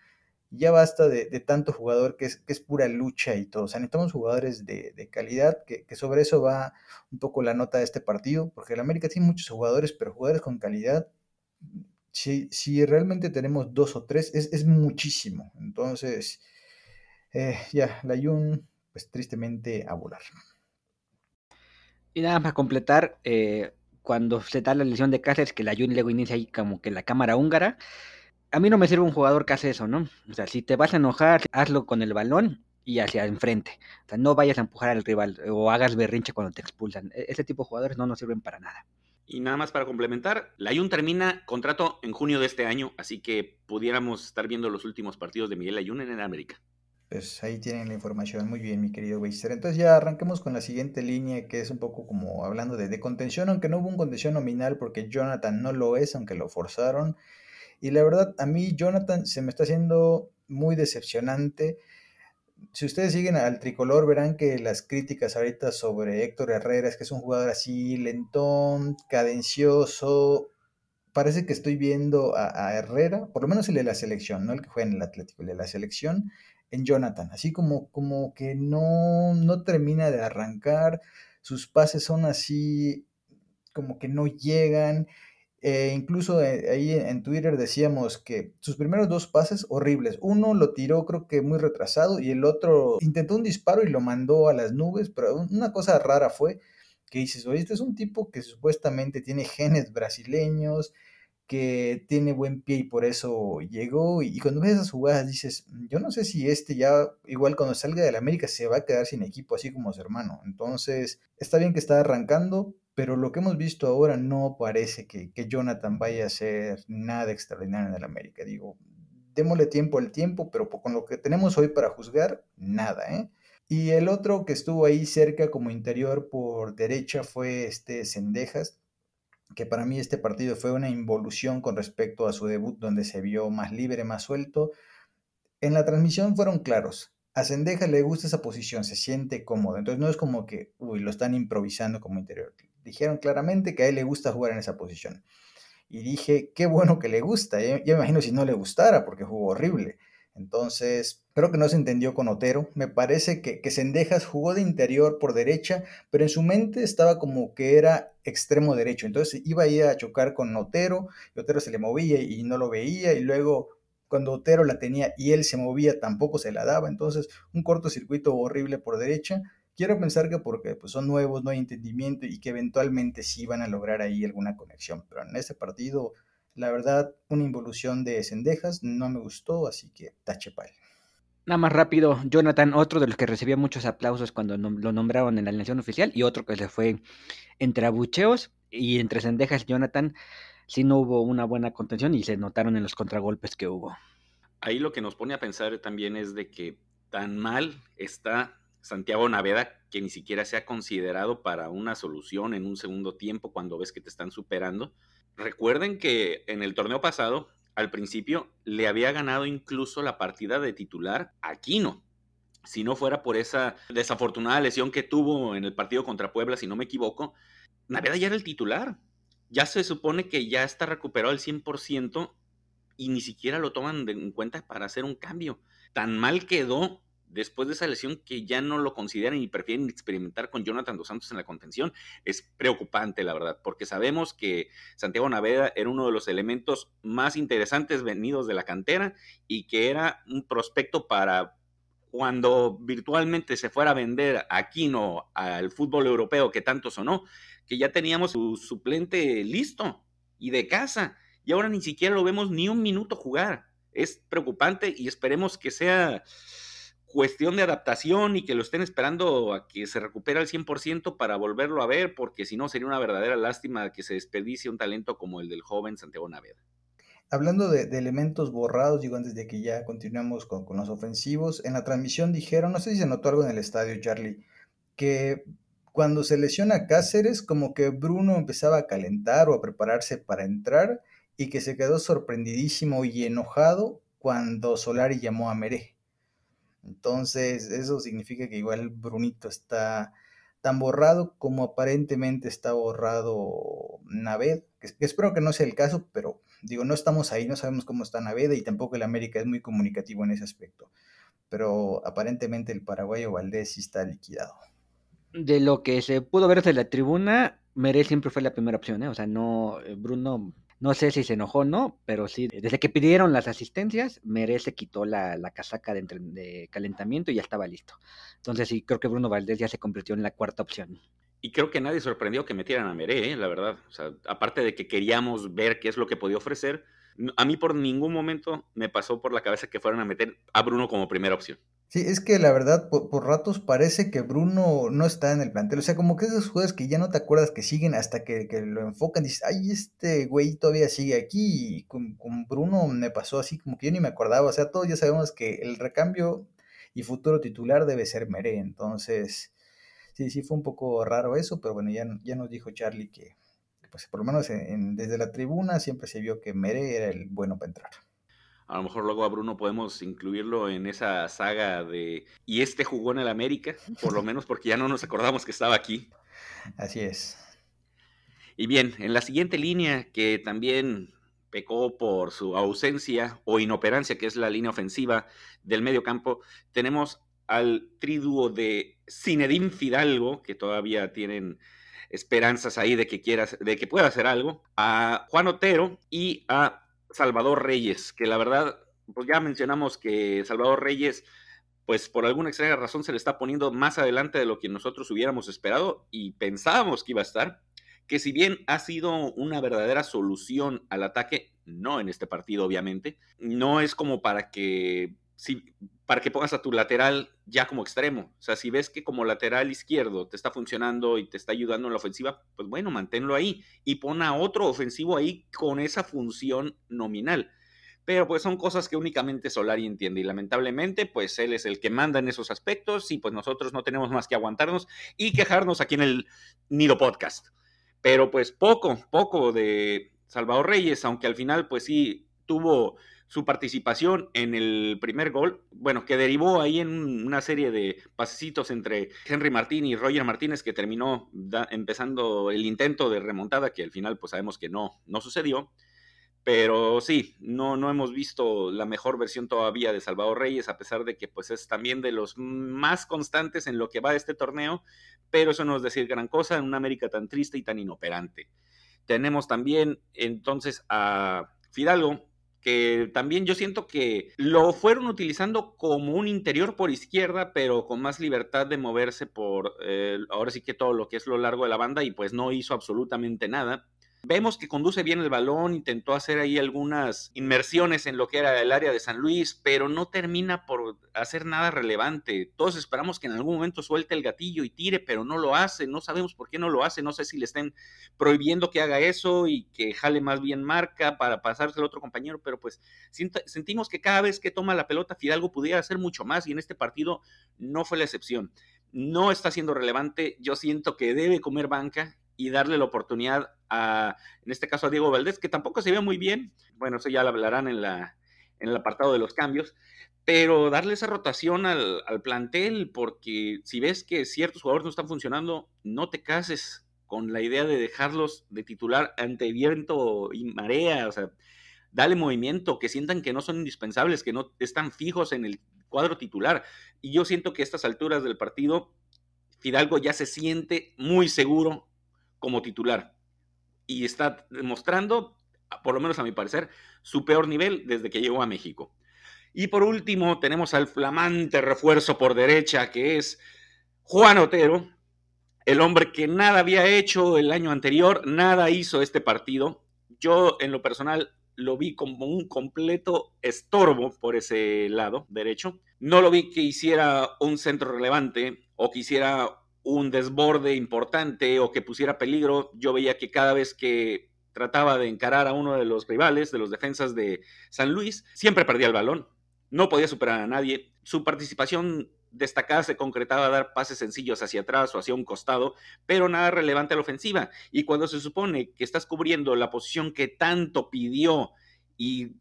ya basta de, tanto jugador que es, que es, pura lucha y todo. O sea, necesitamos jugadores de, calidad, que, sobre eso va un poco la nota de este partido, porque el América tiene muchos jugadores, pero jugadores con calidad, si, si realmente tenemos dos o tres, es, es muchísimo. Entonces, eh, ya, la Jun, pues tristemente a volar. Y nada más completar, eh, cuando se da la lesión de Cáceres, que la Jun luego inicia ahí como que la cámara húngara, a mí no me sirve un jugador que hace eso, ¿no? O sea, si te vas a enojar, hazlo con el balón y hacia enfrente. O sea, no vayas a empujar al rival o hagas berrinche cuando te expulsan. E-, ese tipo de jugadores no nos sirven para nada. Y nada más para complementar, la Ayun termina contrato en junio de este año, así que pudiéramos estar viendo los últimos partidos de Miguel Ayun en el América. Pues ahí tienen la información. Muy bien, mi querido Weiser. Entonces ya arranquemos con la siguiente línea, que es un poco como hablando de, contención, aunque no hubo un contención nominal porque Jonathan no lo es, aunque lo forzaron. Y la verdad, a mí Jonathan se me está haciendo muy decepcionante. Si ustedes siguen al tricolor, verán que las críticas ahorita sobre Héctor Herrera es que es un jugador así lentón, cadencioso. Parece que estoy viendo a, Herrera, por lo menos el de la selección, no el que juega en el Atlético, el de la selección, en Jonathan. Así como, como que no, no termina de arrancar, sus pases son así como que no llegan. Eh, incluso eh, ahí en Twitter decíamos que sus primeros dos pases horribles. Uno lo tiró creo que muy retrasado y el otro intentó un disparo y lo mandó a las nubes, pero una cosa rara fue que dices, oye, este es un tipo que supuestamente tiene genes brasileños, que tiene buen pie y por eso llegó. Y, cuando ves esas jugadas dices, yo no sé si este ya, igual cuando salga de la América, se va a quedar sin equipo, así como su hermano. Entonces, está bien que está arrancando, pero lo que hemos visto ahora no parece que, Jonathan vaya a ser nada extraordinario en el América. Digo, démosle tiempo al tiempo, pero con lo que tenemos hoy para juzgar, nada, ¿eh? Y el otro que estuvo ahí cerca como interior por derecha fue este Cendejas, que para mí este partido fue una involución con respecto a su debut donde se vio más libre, más suelto. En la transmisión fueron claros. A Cendejas le gusta esa posición, se siente cómodo. Entonces no es como que, uy, lo están improvisando como interior dijeron claramente que a él le gusta jugar en esa posición. Y dije, qué bueno que le gusta. Yo, me imagino si no le gustara, porque jugó horrible. Entonces, creo que no se entendió con Otero. Me parece que, que Sendejas jugó de interior por derecha, pero en su mente estaba como que era extremo derecho. Entonces iba a ir a chocar con Otero, y Otero se le movía y no lo veía, y luego cuando Otero la tenía y él se movía tampoco se la daba. Entonces, un cortocircuito horrible por derecha. Quiero pensar que porque pues, son nuevos, no hay entendimiento y que eventualmente sí van a lograr ahí alguna conexión. Pero en este partido, la verdad, una involución de Cendejas no me gustó, así que tache pal. Nada más rápido, Jonathan, otro de los que recibía muchos aplausos cuando lo nombraron en la alineación oficial y otro que se fue entre abucheos y entre Cendejas y Jonathan, sí no hubo una buena contención y se notaron en los contragolpes que hubo. Ahí lo que nos pone a pensar también es de que tan mal está Santiago Naveda, que ni siquiera se ha considerado para una solución en un segundo tiempo cuando ves que te están superando. Recuerden que en el torneo pasado, al principio, le había ganado incluso la partida de titular a Aquino. Si no fuera por esa desafortunada lesión que tuvo en el partido contra Puebla, si no me equivoco, Naveda ya era el titular. Ya se supone que ya está recuperado al 100% y ni siquiera lo toman en cuenta para hacer un cambio. Tan mal quedó después de esa lesión que ya no lo consideran y prefieren experimentar con Jonathan Dos Santos en la contención, es preocupante, la verdad, porque sabemos que Santiago Naveda era uno de los elementos más interesantes venidos de la cantera y que era un prospecto para cuando virtualmente se fuera a vender a Aquino al fútbol europeo que tanto sonó, que ya teníamos su suplente listo y de casa, y ahora ni siquiera lo vemos ni un minuto jugar. Es preocupante y esperemos que sea cuestión de adaptación y que lo estén esperando a que se recupere al 100% para volverlo a ver, porque si no sería una verdadera lástima que se desperdicie un talento como el del joven Santiago Naveda. Hablando de, elementos borrados, digo antes de que ya continuemos con, con, los ofensivos, en la transmisión dijeron, no sé si se notó algo en el estadio, Charlie, que cuando se lesiona Cáceres, como que Bruno empezaba a calentar o a prepararse para entrar y que se quedó sorprendidísimo y enojado cuando Solari llamó a Meré. Entonces, eso significa que igual Brunito está tan borrado como aparentemente está borrado Naved, que, espero que no sea el caso, pero digo, no estamos ahí, no sabemos cómo está Naved y tampoco el América es muy comunicativo en ese aspecto. Pero aparentemente el paraguayo Valdés sí está liquidado. De lo que se pudo ver desde la tribuna, Meré siempre fue la primera opción, ¿eh? O sea, no, eh, Bruno no sé si se enojó o no, pero sí, desde que pidieron las asistencias, Merece quitó la, casaca de, calentamiento y ya estaba listo. Entonces sí, creo que Bruno Valdés ya se convirtió en la cuarta opción. Y creo que nadie sorprendió que metieran a Meré, ¿eh? la verdad. O sea, aparte de que queríamos ver qué es lo que podía ofrecer, a mí por ningún momento me pasó por la cabeza que fueran a meter a Bruno como primera opción. Sí, es que la verdad, por, ratos parece que Bruno no está en el plantel. O sea, como que esos juegos que ya no te acuerdas que siguen hasta que, lo enfocan. Dices, ay, este güey todavía sigue aquí. Y con, Bruno me pasó así, como que yo ni me acordaba. O sea, todos ya sabemos que el recambio y futuro titular debe ser Meré. Entonces, sí, sí fue un poco raro eso, pero bueno, ya, ya nos dijo Charlie que pues por lo menos desde la tribuna siempre se vio que Mere era el bueno para entrar. A lo mejor luego a Bruno podemos incluirlo en esa saga de... Y este jugó en el América, por lo menos porque ya no nos acordamos que estaba aquí. Así es. Y bien, en la siguiente línea, que también pecó por su ausencia o inoperancia, que es la línea ofensiva del medio campo, tenemos al triduo de Zinedine Fidalgo, que todavía tienen esperanzas ahí de que, quiera, de que pueda hacer algo, a Juan Otero y a Salvador Reyes, que la verdad, pues ya mencionamos que Salvador Reyes, pues por alguna extraña razón se le está poniendo más adelante de lo que nosotros hubiéramos esperado y pensábamos que iba a estar, que si bien ha sido una verdadera solución al ataque, no en este partido obviamente, no es como para que si, para que pongas a tu lateral ya como extremo. O sea, si ves que como lateral izquierdo te está funcionando y te está ayudando en la ofensiva, pues bueno, manténlo ahí y pon a otro ofensivo ahí con esa función nominal. Pero pues son cosas que únicamente Solari entiende y lamentablemente pues él es el que manda en esos aspectos y pues nosotros no tenemos más que aguantarnos y quejarnos aquí en el Nido Podcast. Pero pues poco, poco de Salvador Reyes, aunque al final pues sí tuvo su participación en el primer gol, bueno, que derivó ahí en una serie de pasecitos entre Henry Martín y Roger Martínez que terminó empezando el intento de remontada que al final pues sabemos que no, no sucedió. Pero sí, no, no hemos visto la mejor versión todavía de Salvador Reyes, a pesar de que pues es también de los más constantes en lo que va este torneo, pero eso no es decir gran cosa en una América tan triste y tan inoperante. Tenemos también entonces a Fidalgo, que también yo siento que lo fueron utilizando como un interior por izquierda, pero con más libertad de moverse por eh, ahora sí que todo lo que es lo largo de la banda y pues no hizo absolutamente nada. Vemos que conduce bien el balón, intentó hacer ahí algunas inmersiones en lo que era el área de San Luis, pero no termina por hacer nada relevante. Todos esperamos que en algún momento suelte el gatillo y tire, pero no lo hace. No sabemos por qué no lo hace. No sé si le estén prohibiendo que haga eso y que jale más bien marca para pasarse al otro compañero, pero pues sentimos que cada vez que toma la pelota Fidalgo pudiera hacer mucho más y en este partido no fue la excepción. No está siendo relevante. Yo siento que debe comer banca y darle la oportunidad a, en este caso a Diego Valdés, que tampoco se ve muy bien, bueno, eso ya lo hablarán en, la, en el apartado de los cambios, pero darle esa rotación al, al, plantel, porque si ves que ciertos jugadores no están funcionando, no te cases con la idea de dejarlos de titular ante viento y marea, o sea, dale movimiento, que sientan que no son indispensables, que no están fijos en el cuadro titular. Y yo siento que a estas alturas del partido, Fidalgo ya se siente muy seguro como titular. Y está demostrando, por lo menos a mi parecer, su peor nivel desde que llegó a México. Y por último, tenemos al flamante refuerzo por derecha, que es Juan Otero, el hombre que nada había hecho el año anterior, nada hizo este partido. Yo, en lo personal, lo vi como un completo estorbo por ese lado derecho. No lo vi que hiciera un centro relevante o que hiciera un desborde importante o que pusiera peligro, yo veía que cada vez que trataba de encarar a uno de los rivales, de los defensas de San Luis, siempre perdía el balón. No podía superar a nadie. Su participación destacada se concretaba a dar pases sencillos hacia atrás o hacia un costado, pero nada relevante a la ofensiva. Y cuando se supone que estás cubriendo la posición que tanto pidió y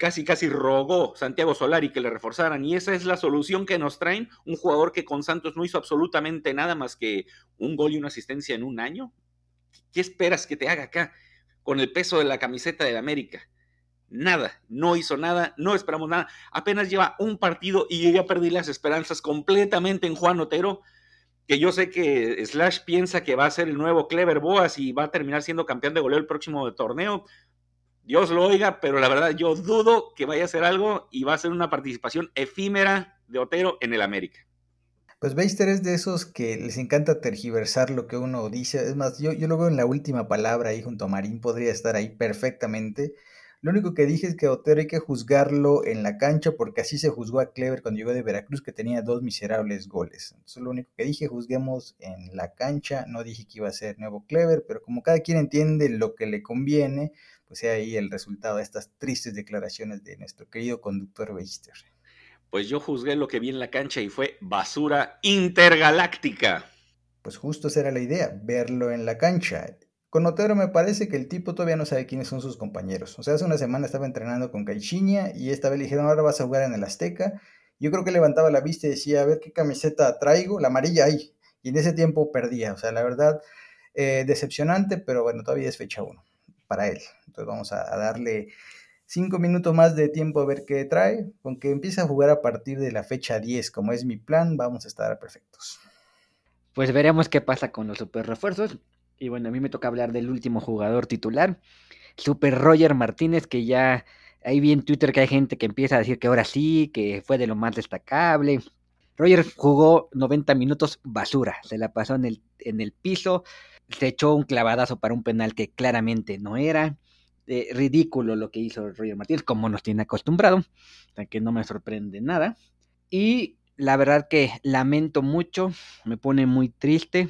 casi casi rogó Santiago Solari que le reforzaran y esa es la solución que nos traen, un jugador que con Santos no hizo absolutamente nada más que un gol y una asistencia en un año. ¿Qué esperas que te haga acá con el peso de la camiseta del América? Nada, no hizo nada, no esperamos nada. Apenas lleva un partido y yo ya perdí las esperanzas completamente en Juan Otero, que yo sé que Slash piensa que va a ser el nuevo Clever Boas y va a terminar siendo campeón de goleo el próximo torneo. Dios lo oiga, pero la verdad yo dudo que vaya a hacer algo y va a ser una participación efímera de Otero en el América. Pues Beister es de esos que les encanta tergiversar lo que uno dice. Es más, yo, yo lo veo en la última palabra ahí junto a Marín, podría estar ahí perfectamente. Lo único que dije es que Otero hay que juzgarlo en la cancha porque así se juzgó a Clever cuando llegó de Veracruz que tenía dos miserables goles. Eso es lo único que dije, juzguemos en la cancha. No dije que iba a ser nuevo Clever, pero como cada quien entiende lo que le conviene, pues sea ahí el resultado de estas tristes declaraciones de nuestro querido conductor Beister. Pues yo juzgué lo que vi en la cancha y fue basura intergaláctica. Pues justo esa era la idea, verlo en la cancha. Con Otero me parece que el tipo todavía no sabe quiénes son sus compañeros. O sea, hace una semana estaba entrenando con Caixinha y esta vez le dijeron, ahora vas a jugar en el Azteca. Yo creo que levantaba la vista y decía, a ver qué camiseta traigo, la amarilla ahí. Y en ese tiempo perdía. O sea, la verdad, eh, decepcionante, pero bueno, todavía es fecha uno para él. Entonces vamos a, darle cinco minutos más de tiempo a ver qué trae. Con que empiece a jugar a partir de la fecha 10, como es mi plan, vamos a estar perfectos. Pues veremos qué pasa con los super refuerzos. Y bueno, a mí me toca hablar del último jugador titular, Super Roger Martínez, que ya ahí vi en Twitter que hay gente que empieza a decir que ahora sí, que fue de lo más destacable. Roger jugó 90 minutos basura, se la pasó en el, en el piso, se echó un clavadazo para un penal que claramente no era. Eh, ridículo lo que hizo Roger Martínez, como nos tiene acostumbrado, que no me sorprende nada. Y la verdad que lamento mucho, me pone muy triste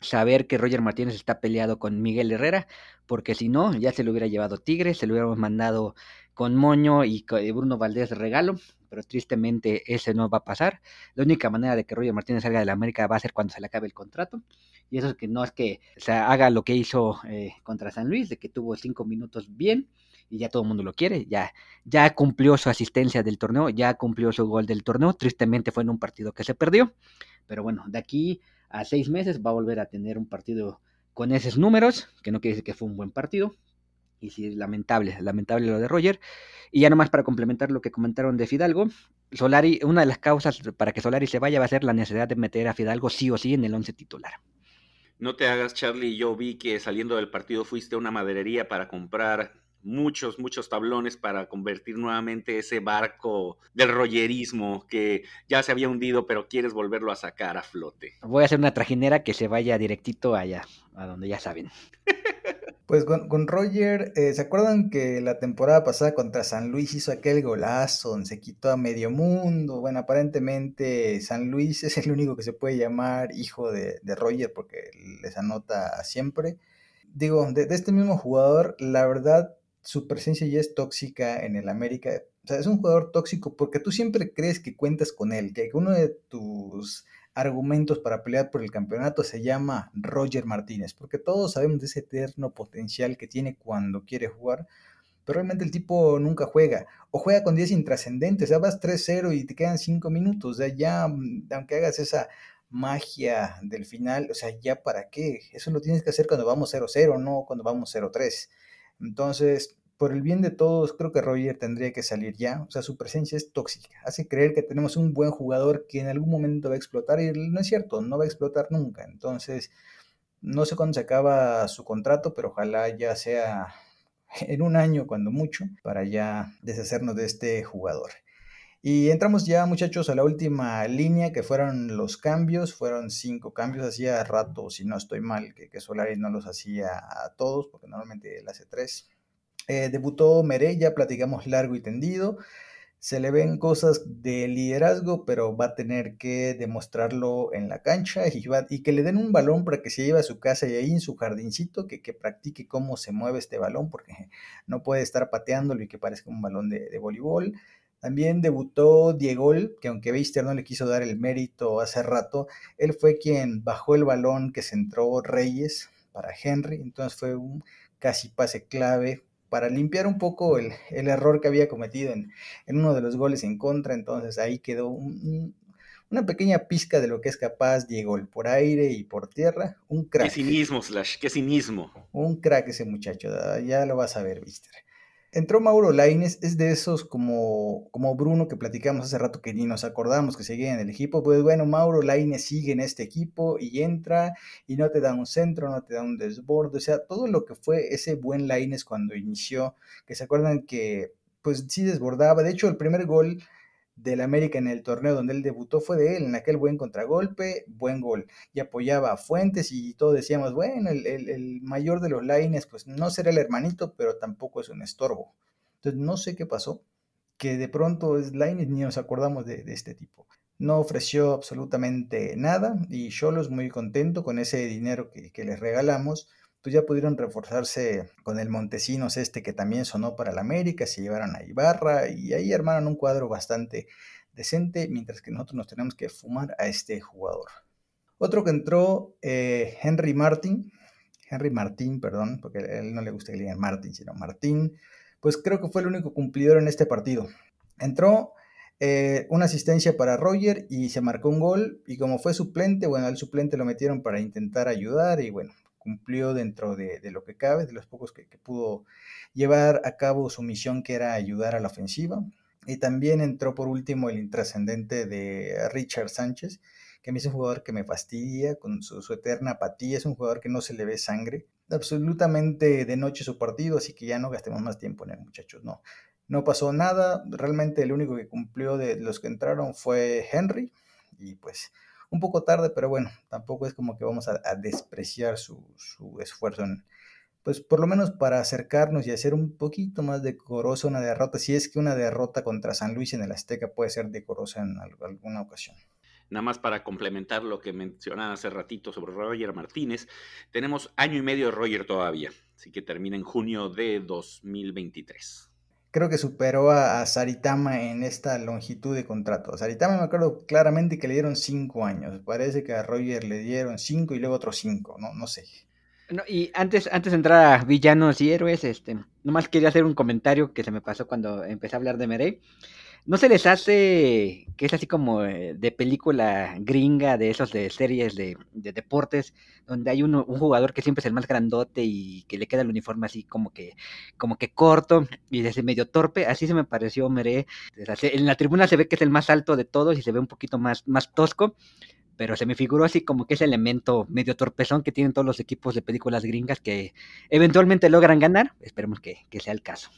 saber que Roger Martínez está peleado con Miguel Herrera, porque si no, ya se lo hubiera llevado Tigre, se lo hubiéramos mandado con Moño y Bruno Valdés de regalo, pero tristemente ese no va a pasar. La única manera de que Roger Martínez salga de la América va a ser cuando se le acabe el contrato. Y eso es que no es que se haga lo que hizo eh, contra San Luis, de que tuvo cinco minutos bien y ya todo el mundo lo quiere. Ya, ya cumplió su asistencia del torneo, ya cumplió su gol del torneo. Tristemente fue en un partido que se perdió. Pero bueno, de aquí a seis meses va a volver a tener un partido con esos números, que no quiere decir que fue un buen partido. Y sí, lamentable, lamentable lo de Roger. Y ya nomás para complementar lo que comentaron de Fidalgo, Solari, una de las causas para que Solari se vaya va a ser la necesidad de meter a Fidalgo sí o sí en el once titular. No te hagas, Charlie. Yo vi que saliendo del partido fuiste a una maderería para comprar muchos, muchos tablones para convertir nuevamente ese barco del rollerismo que ya se había hundido, pero quieres volverlo a sacar a flote. Voy a hacer una trajinera que se vaya directito allá, a donde ya saben. Pues con, Roger, eh, ¿se acuerdan que la temporada pasada contra San Luis hizo aquel golazo, se quitó a medio mundo? Bueno, aparentemente San Luis es el único que se puede llamar hijo de, Roger porque les anota siempre. Digo, de, este mismo jugador, la verdad, su presencia ya es tóxica en el América. O sea, es un jugador tóxico porque tú siempre crees que cuentas con él, que uno de tus argumentos para pelear por el campeonato se llama Roger Martínez, porque todos sabemos de ese eterno potencial que tiene cuando quiere jugar, pero realmente el tipo nunca juega, o juega con 10 intrascendentes, o sea, vas 3-0 y te quedan 5 minutos, o sea, ya, mm, aunque hagas esa magia del final, o sea, ya para qué, eso lo tienes que hacer cuando vamos 0-0, no cuando vamos 0-3. Entonces, por el bien de todos, creo que Roger tendría que salir ya. O sea, su presencia es tóxica. Hace creer que tenemos un buen jugador que en algún momento va a explotar y no es cierto, no va a explotar nunca. Entonces, no sé cuándo se acaba su contrato, pero ojalá ya sea en un año, cuando mucho, para ya deshacernos de este jugador. Y entramos ya, muchachos, a la última línea, que fueron los cambios. Fueron cinco cambios. Hacía rato, si no estoy mal, que, que no los hacía a todos, porque normalmente él hace tres. Eh, debutó Meré, ya platicamos largo y tendido. Se le ven cosas de liderazgo, pero va a tener que demostrarlo en la cancha y, y que le den un balón para que se lleve a su casa y ahí en su jardincito, que, que, practique cómo se mueve este balón, porque no puede estar pateándolo y que parezca un balón de, de voleibol. También debutó Diego, que aunque Beister no le quiso dar el mérito hace rato, él fue quien bajó el balón que centró Reyes para Henry, entonces fue un casi pase clave para limpiar un poco el, error que había cometido en, uno de los goles en contra. Entonces ahí quedó una pequeña pizca de lo que es capaz Diego, por aire y por tierra. Un crack. Qué cinismo, Slash, qué cinismo. Un crack ese muchacho, ya lo vas a ver, Mister. Entró Mauro Laines, es de esos como, como Bruno que platicamos hace rato que ni nos acordamos que seguía en el equipo. Pues bueno, Mauro Laines sigue en este equipo y entra y no te da un centro, no te da un desborde. O sea, todo lo que fue ese buen Laines cuando inició, que se acuerdan que pues sí desbordaba. De hecho, el primer gol del América en el torneo donde él debutó fue de él, en aquel buen contragolpe, buen gol. Y apoyaba a Fuentes y todos decíamos, bueno, el, mayor de los Laines, pues no será el hermanito, pero tampoco es un estorbo. Entonces no sé qué pasó, que de pronto es Laines ni nos acordamos de, este tipo. No ofreció absolutamente nada y Cholos muy contento con ese dinero que, que les regalamos pues ya pudieron reforzarse con el Montesinos este que también sonó para la América, se llevaron a Ibarra y ahí armaron un cuadro bastante decente, mientras que nosotros nos tenemos que fumar a este jugador. Otro que entró, eh, Henry Martin. Henry Martín, perdón, porque a él no le gusta que le digan Martín, sino Martín, pues creo que fue el único cumplidor en este partido. Entró eh, una asistencia para Roger y se marcó un gol y como fue suplente, bueno, al suplente lo metieron para intentar ayudar y bueno, cumplió dentro de, lo que cabe, de los pocos que, pudo llevar a cabo su misión que era ayudar a la ofensiva. Y también entró por último el intrascendente de Richard Sánchez, que a mí es un jugador que me fastidia con su, eterna apatía, es un jugador que no se le ve sangre, absolutamente de noche su partido, así que ya no gastemos más tiempo en él, muchachos, no. No pasó nada, realmente el único que cumplió de los que entraron fue Henry, y pues un poco tarde, pero bueno, tampoco es como que vamos a, despreciar su, esfuerzo en, pues por lo menos para acercarnos y hacer un poquito más decorosa una derrota, si es que una derrota contra San Luis en el Azteca puede ser decorosa en alguna ocasión. Nada más para complementar lo que mencionaba hace ratito sobre Roger Martínez, tenemos año y medio de Roger todavía, así que termina en junio de 2023 creo que superó a, Saritama en esta longitud de contrato. Saritama me acuerdo claramente que le dieron cinco años. Parece que a Roger le dieron cinco y luego otros cinco, no, no sé. y antes, antes de entrar a villanos y héroes, este, nomás quería hacer un comentario que se me pasó cuando empecé a hablar de Merey. ¿No se les hace que es así como eh, de película gringa, de esos de series de, deportes, donde hay un jugador que siempre es el más grandote y que le queda el uniforme así como que, como que corto y desde medio torpe? Así se me pareció Meré. En la tribuna se ve que es el más alto de todos y se ve un poquito más, más tosco, pero se me figuró así como que ese elemento medio torpezón que tienen todos los equipos de películas gringas que eventualmente logran ganar. Esperemos que, que sea el caso.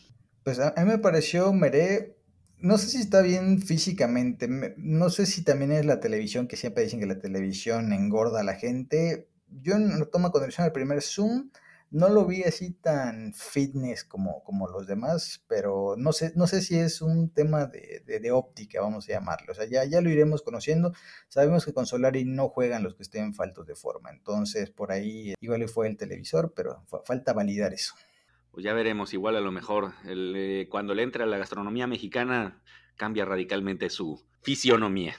Pues a mí me pareció Meré no sé si está bien físicamente, no sé si también es la televisión, que siempre dicen que la televisión engorda a la gente. Yo en la toma con el primer Zoom no lo vi así tan fitness como, como los demás, pero no sé, no sé si es un tema de, de, óptica, vamos a llamarlo. O sea, ya, ya lo iremos conociendo. Sabemos que con Solari no juegan los que estén faltos de forma, entonces por ahí igual fue el televisor, pero falta validar eso pues ya veremos, igual a lo mejor eh, cuando le entre a la gastronomía mexicana cambia radicalmente su fisionomía.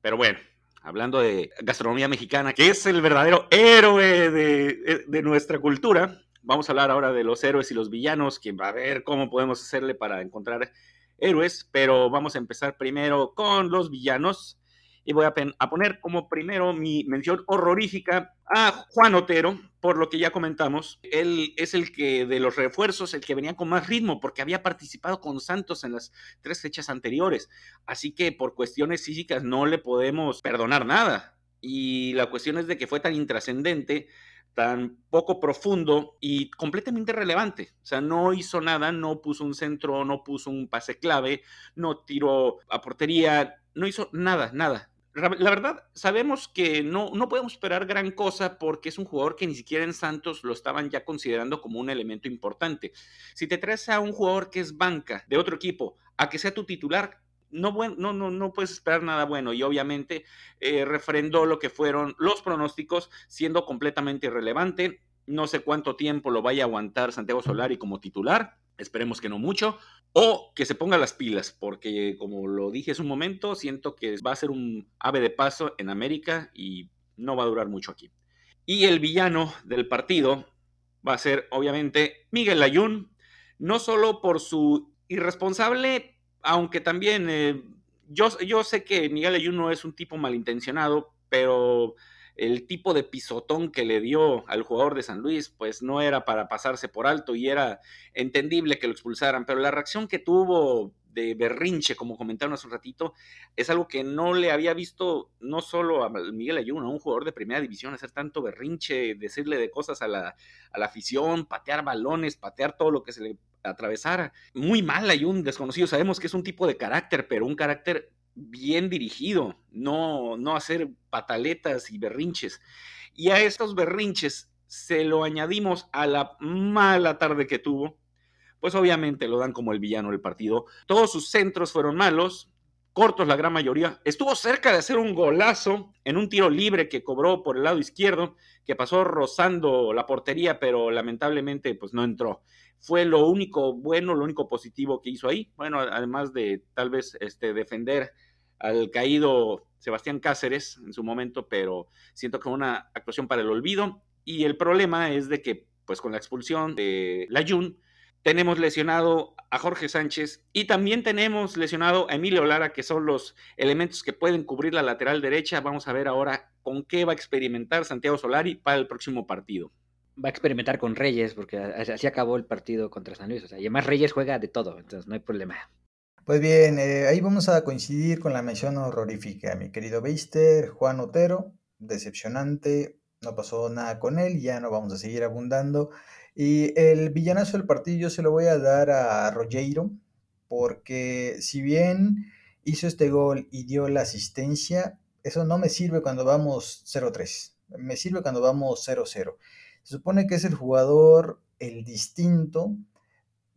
Pero bueno, hablando de gastronomía mexicana, que es el verdadero héroe de, eh, de, nuestra cultura, vamos a hablar ahora de los héroes y los villanos, que va a ver cómo podemos hacerle para encontrar héroes, pero vamos a empezar primero con los villanos y voy a, poner como primero mi mención horrorífica a Juan Otero, por lo que ya comentamos. Él es el que de los refuerzos, el que venía con más ritmo, porque había participado con Santos en las tres fechas anteriores. Así que por cuestiones físicas no le podemos perdonar nada. Y la cuestión es de que fue tan intrascendente tan poco profundo y completamente relevante. O sea, no hizo nada, no puso un centro, no puso un pase clave, no tiró a portería, no hizo nada, nada la verdad, sabemos que no, no podemos esperar gran cosa porque es un jugador que ni siquiera en Santos lo estaban ya considerando como un elemento importante. Si te traes a un jugador que es banca de otro equipo a que sea tu titular, no, no, no, no puedes esperar nada bueno y obviamente eh, refrendó lo que fueron los pronósticos siendo completamente irrelevante. No sé cuánto tiempo lo vaya a aguantar Santiago Solari como titular, esperemos que no mucho, o que se ponga las pilas, porque como lo dije hace un momento, siento que va a ser un ave de paso en América y no va a durar mucho aquí. Y el villano del partido va a ser obviamente Miguel Layún, no solo por su irresponsable, aunque también eh, yo, yo sé que Miguel Layún no es un tipo malintencionado, pero el tipo de pisotón que le dio al jugador de San Luis, pues no era para pasarse por alto y era entendible que lo expulsaran, pero la reacción que tuvo de berrinche, como comentaron hace un ratito, es algo que no le había visto no solo a Miguel Ayuno, a un jugador de primera división, hacer tanto berrinche, decirle de cosas a la, a la afición, patear balones, patear todo lo que se le atravesara. Muy mal Ayun, desconocido, sabemos que es un tipo de carácter, pero un carácter bien dirigido, no, no hacer pataletas y berrinches. Y a estos berrinches se lo añadimos a la mala tarde que tuvo, pues obviamente lo dan como el villano del partido. Todos sus centros fueron malos, cortos la gran mayoría. Estuvo cerca de hacer un golazo en un tiro libre que cobró por el lado izquierdo, que pasó rozando la portería, pero lamentablemente pues no entró. Fue lo único bueno, lo único positivo que hizo ahí. Bueno, además de tal vez este, defender al caído Sebastián Cáceres en su momento, pero siento que una actuación para el olvido. Y el problema es de que, pues con la expulsión de Layun, tenemos lesionado a Jorge Sánchez y también tenemos lesionado a Emilio Lara, que son los elementos que pueden cubrir la lateral derecha. Vamos a ver ahora con qué va a experimentar Santiago Solari para el próximo partido. Va a experimentar con Reyes, porque así acabó el partido contra San Luis. O sea, y además Reyes juega de todo, entonces no hay problema. Pues bien, eh, ahí vamos a coincidir con la mención horrorífica, mi querido Beister, Juan Otero, decepcionante, no pasó nada con él, ya no vamos a seguir abundando. Y el villanazo del partido yo se lo voy a dar a Rogero, porque si bien hizo este gol y dio la asistencia, eso no me sirve cuando vamos 0-3, me sirve cuando vamos 0-0. Se supone que es el jugador, el distinto,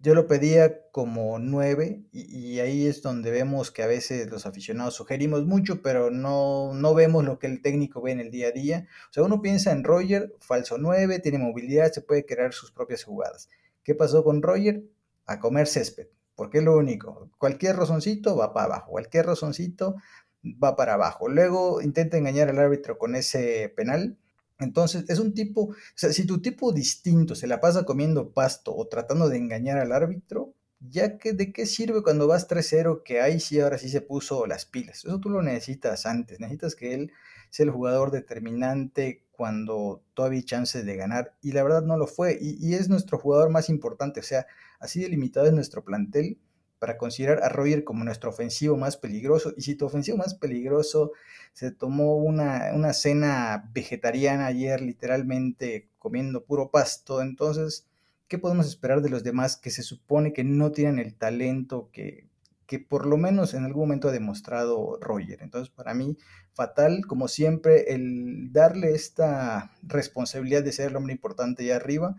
yo lo pedía como 9 y, ahí es donde vemos que a veces los aficionados sugerimos mucho, pero no, no vemos lo que el técnico ve en el día a día. O sea, uno piensa en Roger, falso 9, tiene movilidad, se puede crear sus propias jugadas. ¿Qué pasó con Roger? A comer césped, porque es lo único. Cualquier rozoncito va para abajo, cualquier rozoncito va para abajo. Luego intenta engañar al árbitro con ese penal entonces, es un tipo, o sea, si tu tipo distinto se la pasa comiendo pasto o tratando de engañar al árbitro, ya que de qué sirve cuando vas 3-0 que ahí sí ahora sí se puso las pilas. Eso tú lo necesitas antes, necesitas que él sea el jugador determinante cuando todavía hay chances de ganar y la verdad no lo fue y, y es nuestro jugador más importante, o sea, así delimitado es nuestro plantel para considerar a Roger como nuestro ofensivo más peligroso. Y si tu ofensivo más peligroso se tomó una, una cena vegetariana ayer, literalmente comiendo puro pasto, entonces, ¿qué podemos esperar de los demás que se supone que no tienen el talento que, que por lo menos en algún momento ha demostrado Roger? Entonces, para mí, fatal, como siempre, el darle esta responsabilidad de ser el hombre importante allá arriba,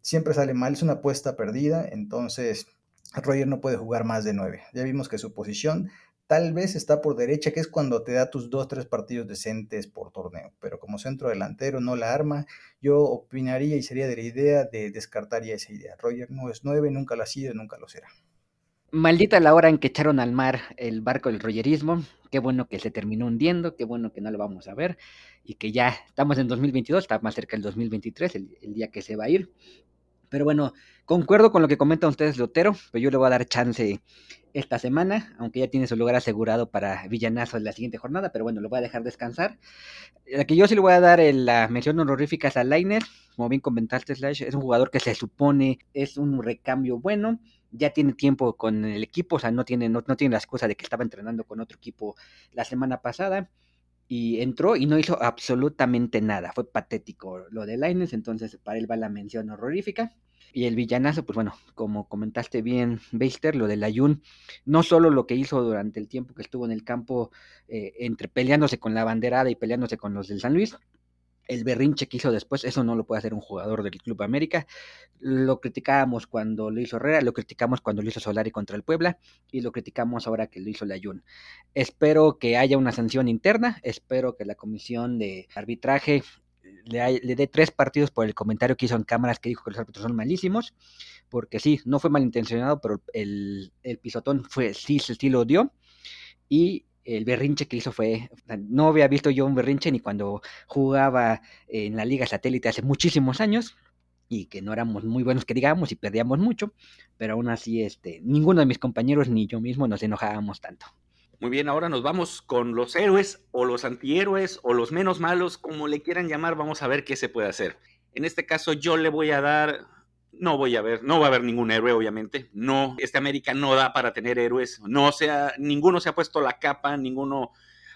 siempre sale mal, es una apuesta perdida, entonces Roger no puede jugar más de nueve. Ya vimos que su posición tal vez está por derecha, que es cuando te da tus dos, tres partidos decentes por torneo. Pero como centro delantero no la arma, yo opinaría y sería de la idea de descartar ya esa idea. Roger no es nueve, nunca lo ha sido, nunca lo será. Maldita la hora en que echaron al mar el barco del rogerismo. Qué bueno que se terminó hundiendo, qué bueno que no lo vamos a ver y que ya estamos en 2022, está más cerca del 2023, el, el día que se va a ir. Pero bueno, concuerdo con lo que comentan ustedes Lotero, pero yo le voy a dar chance esta semana, aunque ya tiene su lugar asegurado para Villanazo en la siguiente jornada, pero bueno, lo voy a dejar descansar. La que yo sí le voy a dar la mención honorífica a Lainer, como bien comentaste Slash, es un jugador que se supone es un recambio bueno, ya tiene tiempo con el equipo, o sea, no tiene, no, no tiene la excusa de que estaba entrenando con otro equipo la semana pasada y entró y no hizo absolutamente nada. Fue patético lo de Laines, entonces para él va la mención horrorífica. Y el villanazo, pues bueno, como comentaste bien, Beister, lo del Ayun, no solo lo que hizo durante el tiempo que estuvo en el campo, eh, entre peleándose con la banderada y peleándose con los del San Luis, el berrinche que hizo después, eso no lo puede hacer un jugador del Club América. Lo criticábamos cuando lo hizo Herrera, lo criticamos cuando lo hizo Solari contra el Puebla y lo criticamos ahora que lo hizo Layun. Espero que haya una sanción interna, espero que la comisión de arbitraje le, dé tres partidos por el comentario que hizo en cámaras que dijo que los árbitros son malísimos, porque sí, no fue malintencionado, pero el, el pisotón fue, sí, sí lo dio. Y el berrinche que hizo fue, no había visto yo un berrinche ni cuando jugaba en la liga satélite hace muchísimos años y que no éramos muy buenos que digamos y perdíamos mucho, pero aún así este, ninguno de mis compañeros ni yo mismo nos enojábamos tanto. Muy bien, ahora nos vamos con los héroes o los antihéroes o los menos malos, como le quieran llamar, vamos a ver qué se puede hacer. En este caso yo le voy a dar no voy a ver, no va a haber ningún héroe, obviamente. No, este América no da para tener héroes. No sea, ninguno se ha puesto la capa, ninguno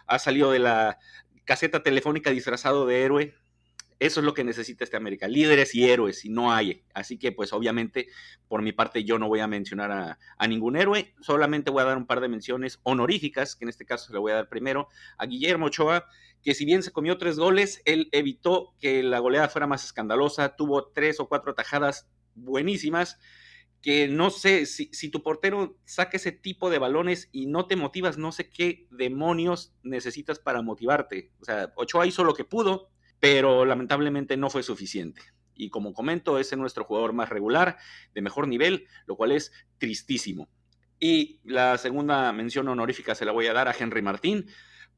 ha salido de la caseta telefónica disfrazado de héroe. Eso es lo que necesita este América, líderes y héroes, y no hay. Así que, pues, obviamente, por mi parte, yo no voy a mencionar a, a, ningún héroe, solamente voy a dar un par de menciones honoríficas, que en este caso le voy a dar primero a Guillermo Ochoa, que si bien se comió tres goles, él evitó que la goleada fuera más escandalosa, tuvo tres o cuatro tajadas buenísimas que no sé, si, si, tu portero saca ese tipo de balones y no te motivas, no sé qué demonios necesitas para motivarte. O sea, Ochoa hizo lo que pudo, pero lamentablemente no fue suficiente. Y como comento, es nuestro jugador más regular, de mejor nivel, lo cual es tristísimo. Y la segunda mención honorífica se la voy a dar a Henry Martín,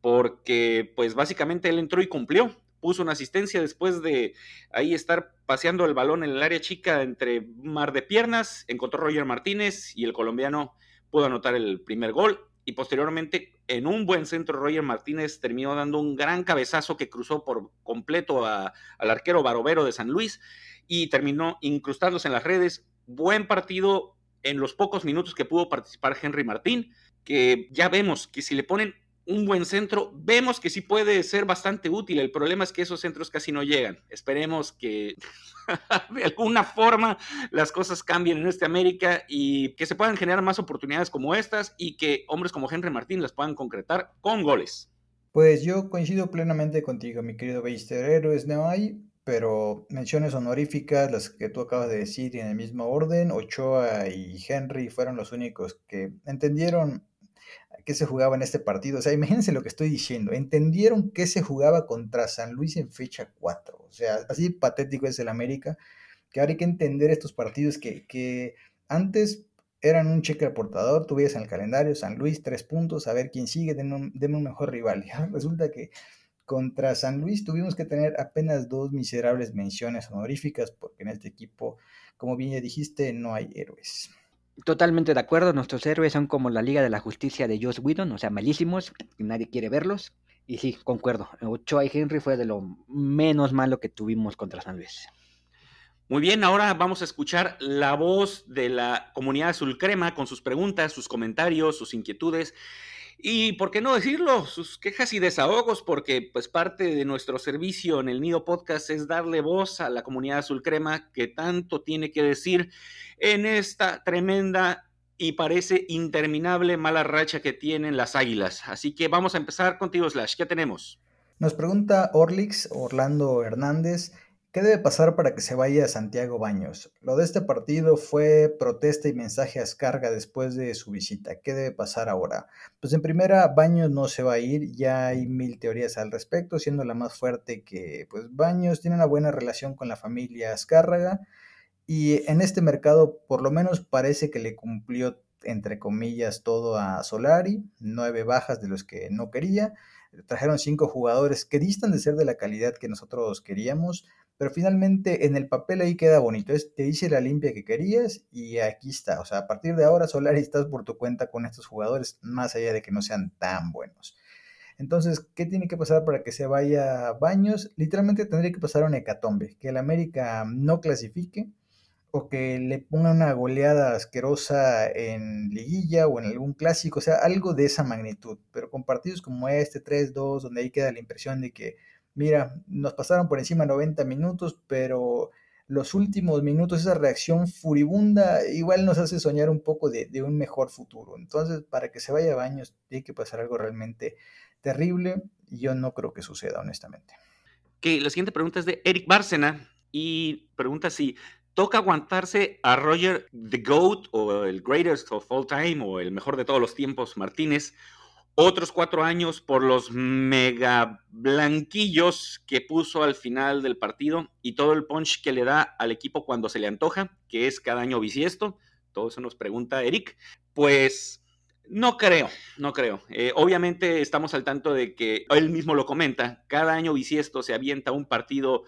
porque pues básicamente él entró y cumplió puso una asistencia después de ahí estar paseando el balón en el área chica entre mar de piernas, encontró Roger Martínez y el colombiano pudo anotar el primer gol y posteriormente en un buen centro Roger Martínez terminó dando un gran cabezazo que cruzó por completo al arquero Barovero de San Luis y terminó incrustándose en las redes. Buen partido en los pocos minutos que pudo participar Henry Martín, que ya vemos que si le ponen un buen centro, vemos que sí puede ser bastante útil. El problema es que esos centros casi no llegan. Esperemos que de alguna forma las cosas cambien en este América y que se puedan generar más oportunidades como estas y que hombres como Henry Martín las puedan concretar con goles. Pues yo coincido plenamente contigo, mi querido Beister. Héroes no hay, pero menciones honoríficas, las que tú acabas de decir en el mismo orden, Ochoa y Henry fueron los únicos que entendieron qué se jugaba en este partido. O sea, imagínense lo que estoy diciendo. Entendieron qué se jugaba contra San Luis en fecha 4. O sea, así patético es el América, que ahora hay que entender estos partidos que, que antes eran un cheque aportador, tú veías en el calendario San Luis, tres puntos, a ver quién sigue, denme un, mejor rival. resulta que contra San Luis tuvimos que tener apenas dos miserables menciones honoríficas, porque en este equipo, como bien ya dijiste, no hay héroes. Totalmente de acuerdo, nuestros héroes son como la Liga de la Justicia de Joss Whedon, o sea, malísimos, nadie quiere verlos. Y sí, concuerdo, Ochoa y Henry fue de lo menos malo que tuvimos contra San Luis. Muy bien, ahora vamos a escuchar la voz de la comunidad azul crema con sus preguntas, sus comentarios, sus inquietudes y, ¿por qué no decirlo? Sus quejas y desahogos, porque pues parte de nuestro servicio en el Nido Podcast es darle voz a la comunidad azul crema que tanto tiene que decir en esta tremenda y parece interminable mala racha que tienen las águilas. Así que vamos a empezar contigo, Slash. ¿Qué tenemos? Nos pregunta Orlix, Orlando Hernández, ¿Qué debe pasar para que se vaya Santiago Baños? Lo de este partido fue protesta y mensaje a Escarga después de su visita. ¿Qué debe pasar ahora? Pues en primera, Baños no se va a ir, ya hay mil teorías al respecto, siendo la más fuerte que pues Baños tiene una buena relación con la familia Azcárraga y en este mercado por lo menos parece que le cumplió entre comillas todo a Solari, nueve bajas de los que no quería, trajeron cinco jugadores que distan de ser de la calidad que nosotros queríamos, pero finalmente en el papel ahí queda bonito. Es, te hice la limpia que querías y aquí está. O sea, a partir de ahora, Solari, estás por tu cuenta con estos jugadores, más allá de que no sean tan buenos. Entonces, ¿qué tiene que pasar para que se vaya Baños? Literalmente tendría que pasar un hecatombe, que el América no clasifique o que le ponga una goleada asquerosa en liguilla o en algún clásico, o sea, algo de esa magnitud, pero con partidos como este 3-2, donde ahí queda la impresión de que mira, nos pasaron por encima 90 minutos, pero los últimos minutos, esa reacción furibunda, igual nos hace soñar un poco de, un mejor futuro. Entonces, para que se vaya a baños, tiene que pasar algo realmente terrible yo no creo que suceda, honestamente. La siguiente pregunta es de Eric Bárcena y pregunta si toca aguantarse a Roger the GOAT o el greatest of all time o el mejor de todos los tiempos, Martínez, otros cuatro años por los mega blanquillos que puso al final del partido y todo el punch que le da al equipo cuando se le antoja, que es cada año bisiesto. Todo eso nos pregunta Eric. Pues no creo, no creo. Eh, obviamente estamos al tanto de que él mismo lo comenta, cada año bisiesto se avienta un partido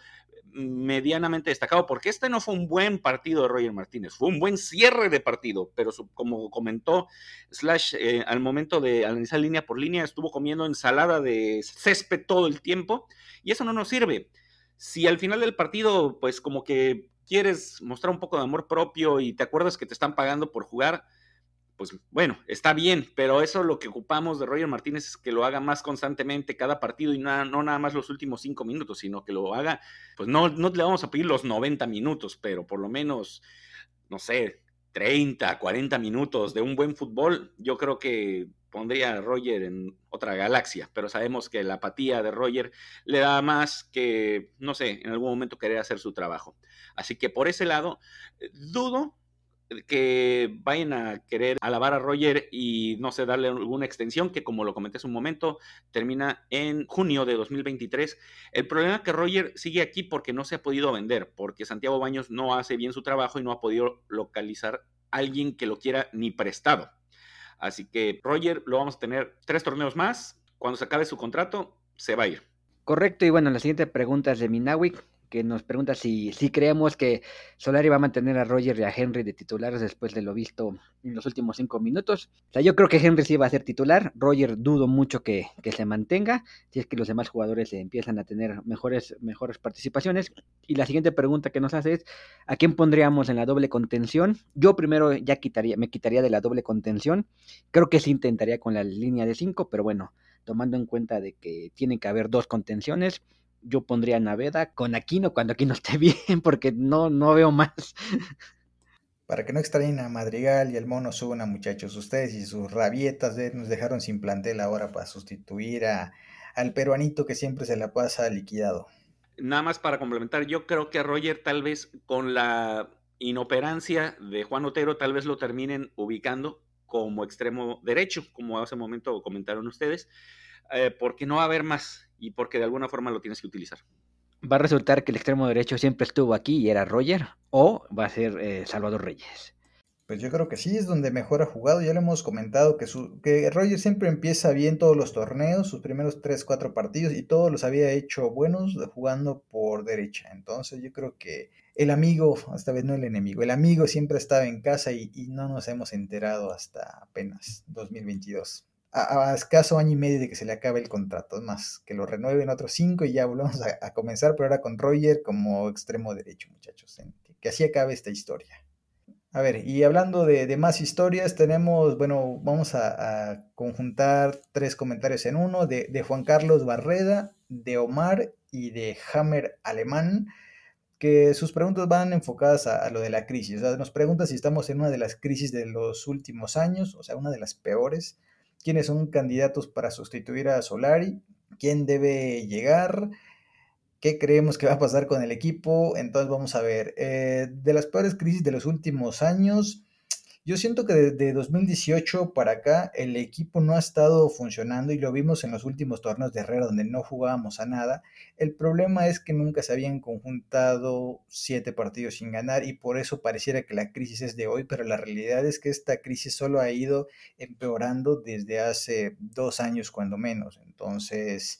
medianamente destacado, porque este no fue un buen partido de Roger Martínez, fue un buen cierre de partido, pero como comentó Slash eh, al momento de analizar línea por línea, estuvo comiendo ensalada de césped todo el tiempo y eso no nos sirve. Si al final del partido, pues como que quieres mostrar un poco de amor propio y te acuerdas que te están pagando por jugar, pues bueno, está bien, pero eso lo que ocupamos de Roger Martínez es que lo haga más constantemente cada partido y no, no nada más los últimos cinco minutos, sino que lo haga, pues no, no le vamos a pedir los 90 minutos, pero por lo menos, no sé, 30, 40 minutos de un buen fútbol, yo creo que pondría a Roger en otra galaxia, pero sabemos que la apatía de Roger le da más que, no sé, en algún momento querer hacer su trabajo. Así que por ese lado, dudo que vayan a querer alabar a Roger y no sé, darle alguna extensión que como lo comenté hace un momento, termina en junio de 2023. El problema es que Roger sigue aquí porque no se ha podido vender, porque Santiago Baños no hace bien su trabajo y no ha podido localizar a alguien que lo quiera ni prestado. Así que Roger lo vamos a tener tres torneos más. Cuando se acabe su contrato, se va a ir. Correcto, y bueno, la siguiente pregunta es de Minawi, que nos pregunta si, si creemos que Solari va a mantener a Roger y a Henry de titulares después de lo visto en los últimos cinco minutos. O sea, yo creo que Henry sí va a ser titular. Roger dudo mucho que, se mantenga, si es que los demás jugadores empiezan a tener mejores, mejores participaciones. Y la siguiente pregunta que nos hace es, ¿a quién pondríamos en la doble contención? Yo primero ya quitaría, me quitaría de la doble contención. Creo que sí intentaría con la línea de cinco, pero bueno, tomando en cuenta de que tiene que haber dos contenciones yo pondría Naveda con Aquino cuando Aquino esté bien, porque no, no veo más. Para que no extrañen a Madrigal y el Mono Zuna, muchachos, ustedes y sus rabietas nos dejaron sin plantel ahora para sustituir a, al peruanito que siempre se la pasa liquidado. Nada más para complementar, yo creo que a Roger tal vez con la inoperancia de Juan Otero tal vez lo terminen ubicando como extremo derecho, como hace un momento comentaron ustedes, eh, porque no va a haber más y porque de alguna forma lo tienes que utilizar. ¿Va a resultar que el extremo derecho siempre estuvo aquí y era Roger? ¿O va a ser eh, Salvador Reyes? Pues yo creo que sí, es donde mejor ha jugado. Ya le hemos comentado que, su, que Roger siempre empieza bien todos los torneos, sus primeros 3, 4 partidos, y todos los había hecho buenos jugando por derecha. Entonces yo creo que el amigo, esta vez no el enemigo, el amigo siempre estaba en casa y, y no nos hemos enterado hasta apenas 2022 a, escaso año y medio de que se le acabe el contrato. Más, que lo renueven otros cinco y ya volvemos a, comenzar, pero ahora con Roger como extremo derecho, muchachos. Que, así acabe esta historia. A ver, y hablando de, más historias, tenemos, bueno, vamos a, conjuntar tres comentarios en uno, de, de, Juan Carlos Barreda, de Omar y de Hammer Alemán, que sus preguntas van enfocadas a, a, lo de la crisis. O sea, nos pregunta si estamos en una de las crisis de los últimos años, o sea, una de las peores quiénes son candidatos para sustituir a Solari, quién debe llegar, qué creemos que va a pasar con el equipo. Entonces vamos a ver, eh, de las peores crisis de los últimos años, yo siento que desde 2018 para acá el equipo no ha estado funcionando y lo vimos en los últimos torneos de Herrera donde no jugábamos a nada. El problema es que nunca se habían conjuntado siete partidos sin ganar y por eso pareciera que la crisis es de hoy, pero la realidad es que esta crisis solo ha ido empeorando desde hace dos años cuando menos. Entonces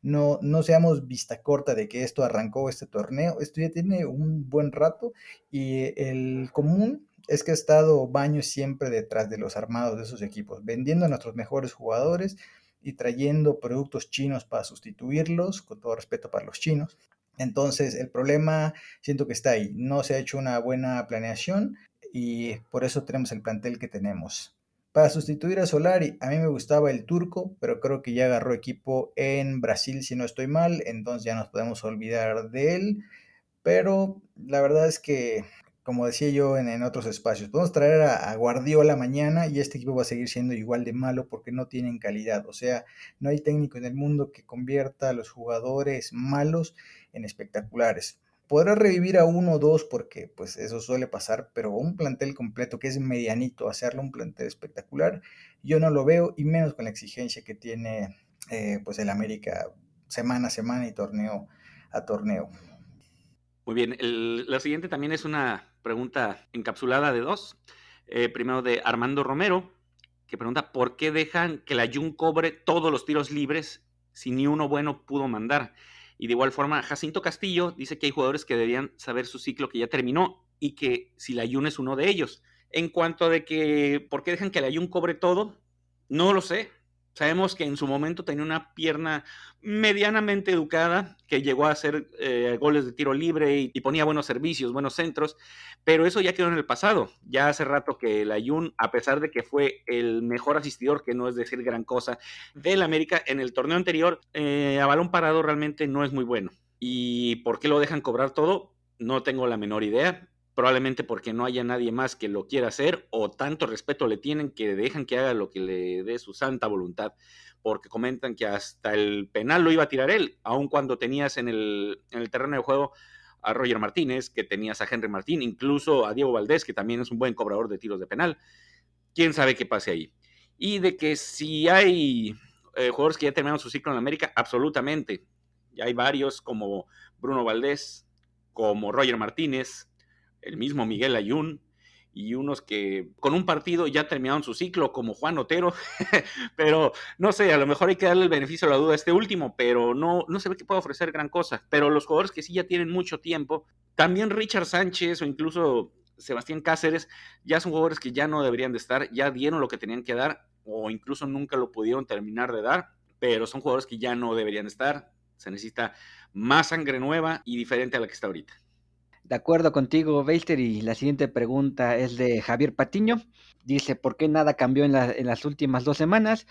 no, no seamos vista corta de que esto arrancó este torneo. Esto ya tiene un buen rato y el común es que ha estado Baños siempre detrás de los armados de esos equipos, vendiendo a nuestros mejores jugadores y trayendo productos chinos para sustituirlos, con todo respeto para los chinos. Entonces, el problema siento que está ahí. No se ha hecho una buena planeación y por eso tenemos el plantel que tenemos. Para sustituir a Solari, a mí me gustaba el turco, pero creo que ya agarró equipo en Brasil, si no estoy mal, entonces ya nos podemos olvidar de él. Pero la verdad es que como decía yo en, otros espacios, podemos traer a, Guardiola mañana y este equipo va a seguir siendo igual de malo porque no tienen calidad. O sea, no hay técnico en el mundo que convierta a los jugadores malos en espectaculares. Podrá revivir a uno o dos porque pues eso suele pasar, pero un plantel completo que es medianito, hacerlo un plantel espectacular, yo no lo veo y menos con la exigencia que tiene eh, pues el América semana a semana y torneo a torneo. Muy bien, la siguiente también es una pregunta encapsulada de dos. Eh, primero de Armando Romero, que pregunta, ¿por qué dejan que la Jun cobre todos los tiros libres si ni uno bueno pudo mandar? Y de igual forma, Jacinto Castillo dice que hay jugadores que deberían saber su ciclo que ya terminó y que si la Jun es uno de ellos. En cuanto de que, ¿por qué dejan que la Jun cobre todo? No lo sé. Sabemos que en su momento tenía una pierna medianamente educada, que llegó a hacer eh, goles de tiro libre y, ponía buenos servicios, buenos centros, pero eso ya quedó en el pasado. Ya hace rato que el Ayun, a pesar de que fue el mejor asistidor, que no es decir gran cosa, del América, en el torneo anterior, eh, a balón parado realmente no es muy bueno. ¿Y por qué lo dejan cobrar todo? No tengo la menor idea probablemente porque no haya nadie más que lo quiera hacer o tanto respeto le tienen que dejan que haga lo que le dé su santa voluntad, porque comentan que hasta el penal lo iba a tirar él, aun cuando tenías en el, en el terreno de juego a Roger Martínez, que tenías a Henry Martín, incluso a Diego Valdés, que también es un buen cobrador de tiros de penal. ¿Quién sabe qué pase ahí? Y de que si hay eh, jugadores que ya terminaron su ciclo en América, absolutamente. Ya hay varios como Bruno Valdés, como Roger Martínez, el mismo Miguel Ayun, y unos que con un partido ya terminaron su ciclo, como Juan Otero, pero no sé, a lo mejor hay que darle el beneficio de la duda a este último, pero no, no se ve que pueda ofrecer gran cosa. Pero los jugadores que sí ya tienen mucho tiempo, también Richard Sánchez o incluso Sebastián Cáceres, ya son jugadores que ya no deberían de estar, ya dieron lo que tenían que dar o incluso nunca lo pudieron terminar de dar, pero son jugadores que ya no deberían estar. Se necesita más sangre nueva y diferente a la que está ahorita. De acuerdo contigo, Beister, y la siguiente pregunta es de Javier Patiño. Dice, ¿por qué nada cambió en, las últimas dos semanas?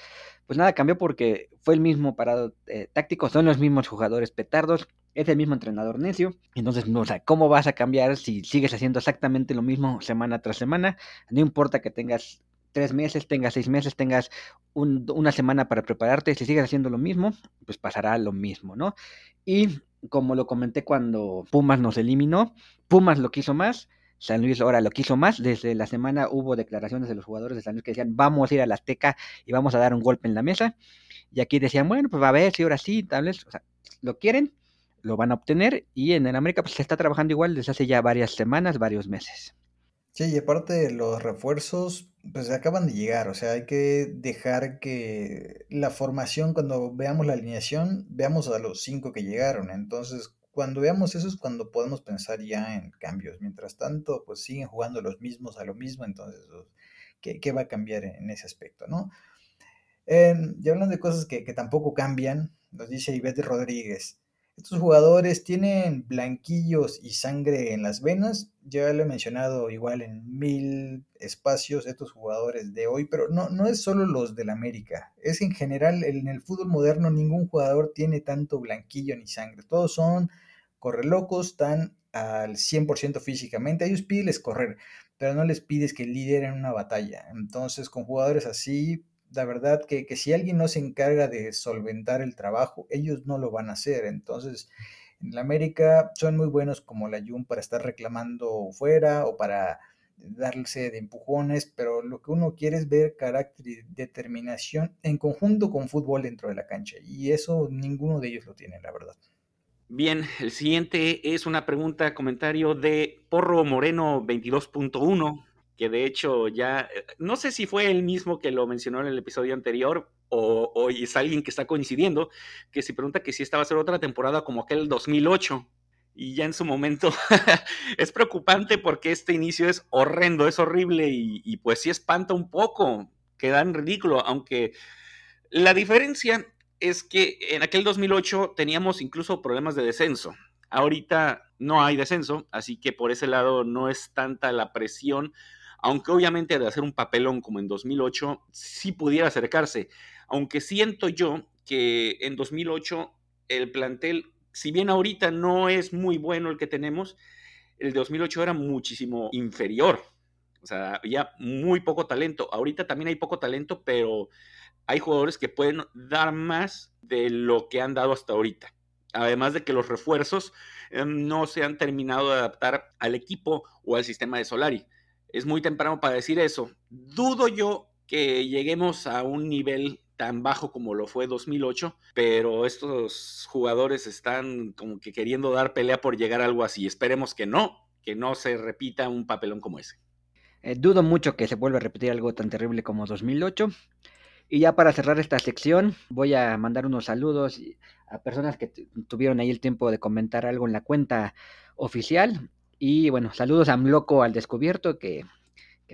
Pues nada cambió porque fue el mismo parado eh, táctico, son los mismos jugadores petardos, es el mismo entrenador necio. Entonces, no, o ¿cómo vas a cambiar si sigues haciendo exactamente lo mismo semana tras semana? No importa que tengas tres meses, tengas seis meses, tengas una semana para prepararte, si sigues haciendo lo mismo, pues pasará lo mismo, ¿no? Y como lo comenté cuando Pumas nos eliminó, Pumas lo quiso más, San Luis ahora lo quiso más. Desde la semana hubo declaraciones de los jugadores de San Luis que decían, vamos a ir a la Azteca y vamos a dar un golpe en la mesa. Y aquí decían, bueno, pues va a ver si ahora sí, tal vez, o sea, lo quieren, lo van a obtener. Y en el América pues se está trabajando igual desde hace ya varias semanas, varios meses. Sí, y aparte los refuerzos, pues acaban de llegar, o sea, hay que dejar que la formación, cuando veamos la alineación, veamos a los cinco que llegaron. Entonces, cuando veamos eso es cuando podemos pensar ya en cambios. Mientras tanto, pues siguen jugando los mismos a lo mismo, entonces, pues, ¿qué, va a cambiar en, ese aspecto, no? y hablando de cosas que, que tampoco cambian, nos dice Ivette Rodríguez. Estos jugadores tienen blanquillos y sangre en las venas. Ya lo he mencionado igual en mil espacios estos jugadores de hoy, pero no, no es solo los del América. Es en general en el fútbol moderno ningún jugador tiene tanto blanquillo ni sangre. Todos son correlocos, están al 100% físicamente. A ellos pides correr, pero no les pides que lideren una batalla. Entonces con jugadores así la verdad que, si alguien no se encarga de solventar el trabajo, ellos no lo van a hacer. Entonces, en la América son muy buenos como la Jun para estar reclamando fuera o para darse de empujones, pero lo que uno quiere es ver carácter y determinación en conjunto con fútbol dentro de la cancha. Y eso ninguno de ellos lo tiene, la verdad. Bien, el siguiente es una pregunta, comentario de Porro Moreno 22.1 que de hecho ya, eh, no sé si fue el mismo que lo mencionó en el episodio anterior o, es alguien que está coincidiendo, que se pregunta que si esta va a ser otra temporada como aquel 2008. Y ya en su momento es preocupante porque este inicio es horrendo, es horrible y, y pues sí espanta un poco, queda en ridículo, aunque la diferencia es que en aquel 2008 teníamos incluso problemas de descenso. Ahorita no hay descenso, así que por ese lado no es tanta la presión aunque obviamente de hacer un papelón como en 2008, sí pudiera acercarse, aunque siento yo que en 2008 el plantel, si bien ahorita no es muy bueno el que tenemos, el de 2008 era muchísimo inferior. O sea, había muy poco talento. Ahorita también hay poco talento, pero hay jugadores que pueden dar más de lo que han dado hasta ahorita. Además de que los refuerzos em, no se han terminado de adaptar al equipo o al sistema de Solari es muy temprano para decir eso. Dudo yo que lleguemos a un nivel tan bajo como lo fue 2008, pero estos jugadores están como que queriendo dar pelea por llegar a algo así. Esperemos que no, que no se repita un papelón como ese. Eh, dudo mucho que se vuelva a repetir algo tan terrible como 2008. Y ya para cerrar esta sección, voy a mandar unos saludos a personas que tuvieron ahí el tiempo de comentar algo en la cuenta oficial. Y bueno, saludos a Mloco al descubierto, que,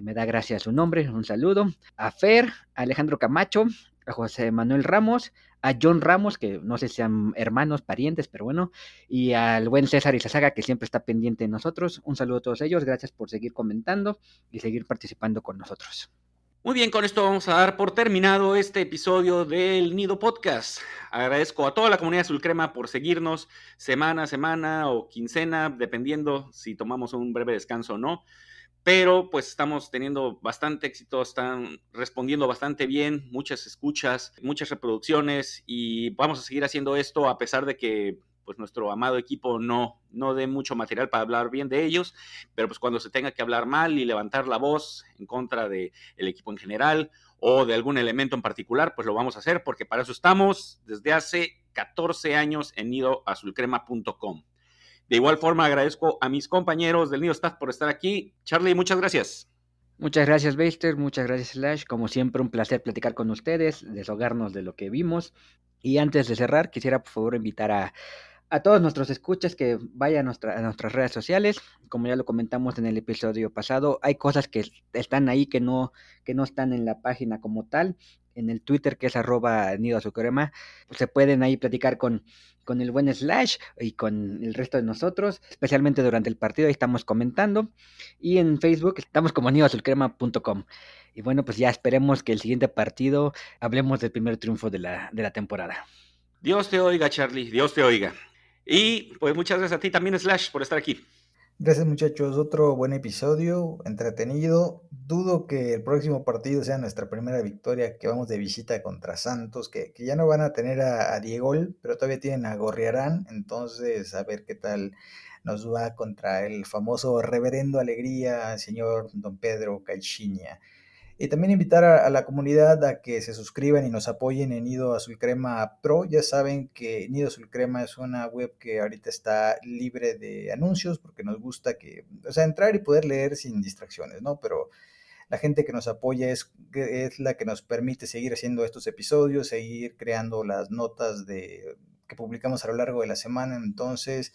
me da gracias su nombre, un saludo. A Fer, a Alejandro Camacho, a José Manuel Ramos, a John Ramos, que no sé si sean hermanos, parientes, pero bueno, y al buen César Izazaga, que siempre está pendiente de nosotros. Un saludo a todos ellos, gracias por seguir comentando y seguir participando con nosotros. Muy bien, con esto vamos a dar por terminado este episodio del Nido Podcast. Agradezco a toda la comunidad Sulcrema por seguirnos semana a semana o quincena, dependiendo si tomamos un breve descanso o no. Pero pues estamos teniendo bastante éxito, están respondiendo bastante bien, muchas escuchas, muchas reproducciones y vamos a seguir haciendo esto a pesar de que pues nuestro amado equipo no, no dé mucho material para hablar bien de ellos, pero pues cuando se tenga que hablar mal y levantar la voz en contra del el equipo en general o de algún elemento en particular, pues lo vamos a hacer porque para eso estamos desde hace 14 años en nidoazulcrema.com. De igual forma agradezco a mis compañeros del Nido Staff por estar aquí. Charlie, muchas gracias. Muchas gracias, Baster. Muchas gracias, Slash. Como siempre, un placer platicar con ustedes, deshogarnos de lo que vimos. Y antes de cerrar, quisiera por favor invitar a, a todos nuestros escuchas que vayan a, nuestras redes sociales. Como ya lo comentamos en el episodio pasado, hay cosas que están ahí que no, que no están en la página como tal. En el Twitter, que es arroba nido crema, se pueden ahí platicar con, con el buen Slash y con el resto de nosotros, especialmente durante el partido, ahí estamos comentando. Y en Facebook estamos como nidoazulcrema.com. Y bueno, pues ya esperemos que el siguiente partido hablemos del primer triunfo de la, de la temporada. Dios te oiga, Charlie, Dios te oiga. Y pues muchas gracias a ti también, Slash, por estar aquí. Gracias muchachos, otro buen episodio, entretenido. Dudo que el próximo partido sea nuestra primera victoria, que vamos de visita contra Santos, que, ya no van a tener a, a, Diego, pero todavía tienen a Gorriarán, entonces a ver qué tal nos va contra el famoso reverendo alegría, señor don Pedro Caixinha. Y también invitar a, la comunidad a que se suscriban y nos apoyen en Nido Azul Crema Pro. Ya saben que Nido Azul Crema es una web que ahorita está libre de anuncios porque nos gusta que, o sea, entrar y poder leer sin distracciones, ¿no? Pero la gente que nos apoya es, es la que nos permite seguir haciendo estos episodios, seguir creando las notas de, que publicamos a lo largo de la semana. Entonces,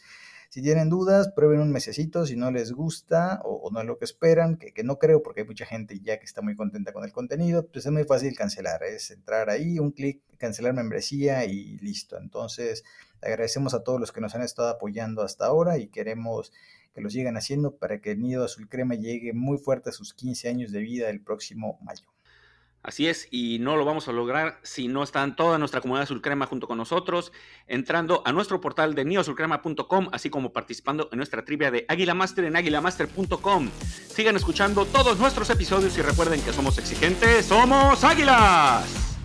si tienen dudas, prueben un mesecito, si no les gusta o, no es lo que esperan, que, no creo porque hay mucha gente ya que está muy contenta con el contenido, pues es muy fácil cancelar, es entrar ahí, un clic, cancelar membresía y listo. Entonces, agradecemos a todos los que nos han estado apoyando hasta ahora y queremos que lo sigan haciendo para que el Nido Azul Crema llegue muy fuerte a sus 15 años de vida el próximo mayo. Así es, y no lo vamos a lograr si no están toda nuestra comunidad Azulcrema junto con nosotros, entrando a nuestro portal de neosulcrema.com, así como participando en nuestra trivia de Águila Master en águilamaster.com. Sigan escuchando todos nuestros episodios y recuerden que somos exigentes, somos águilas.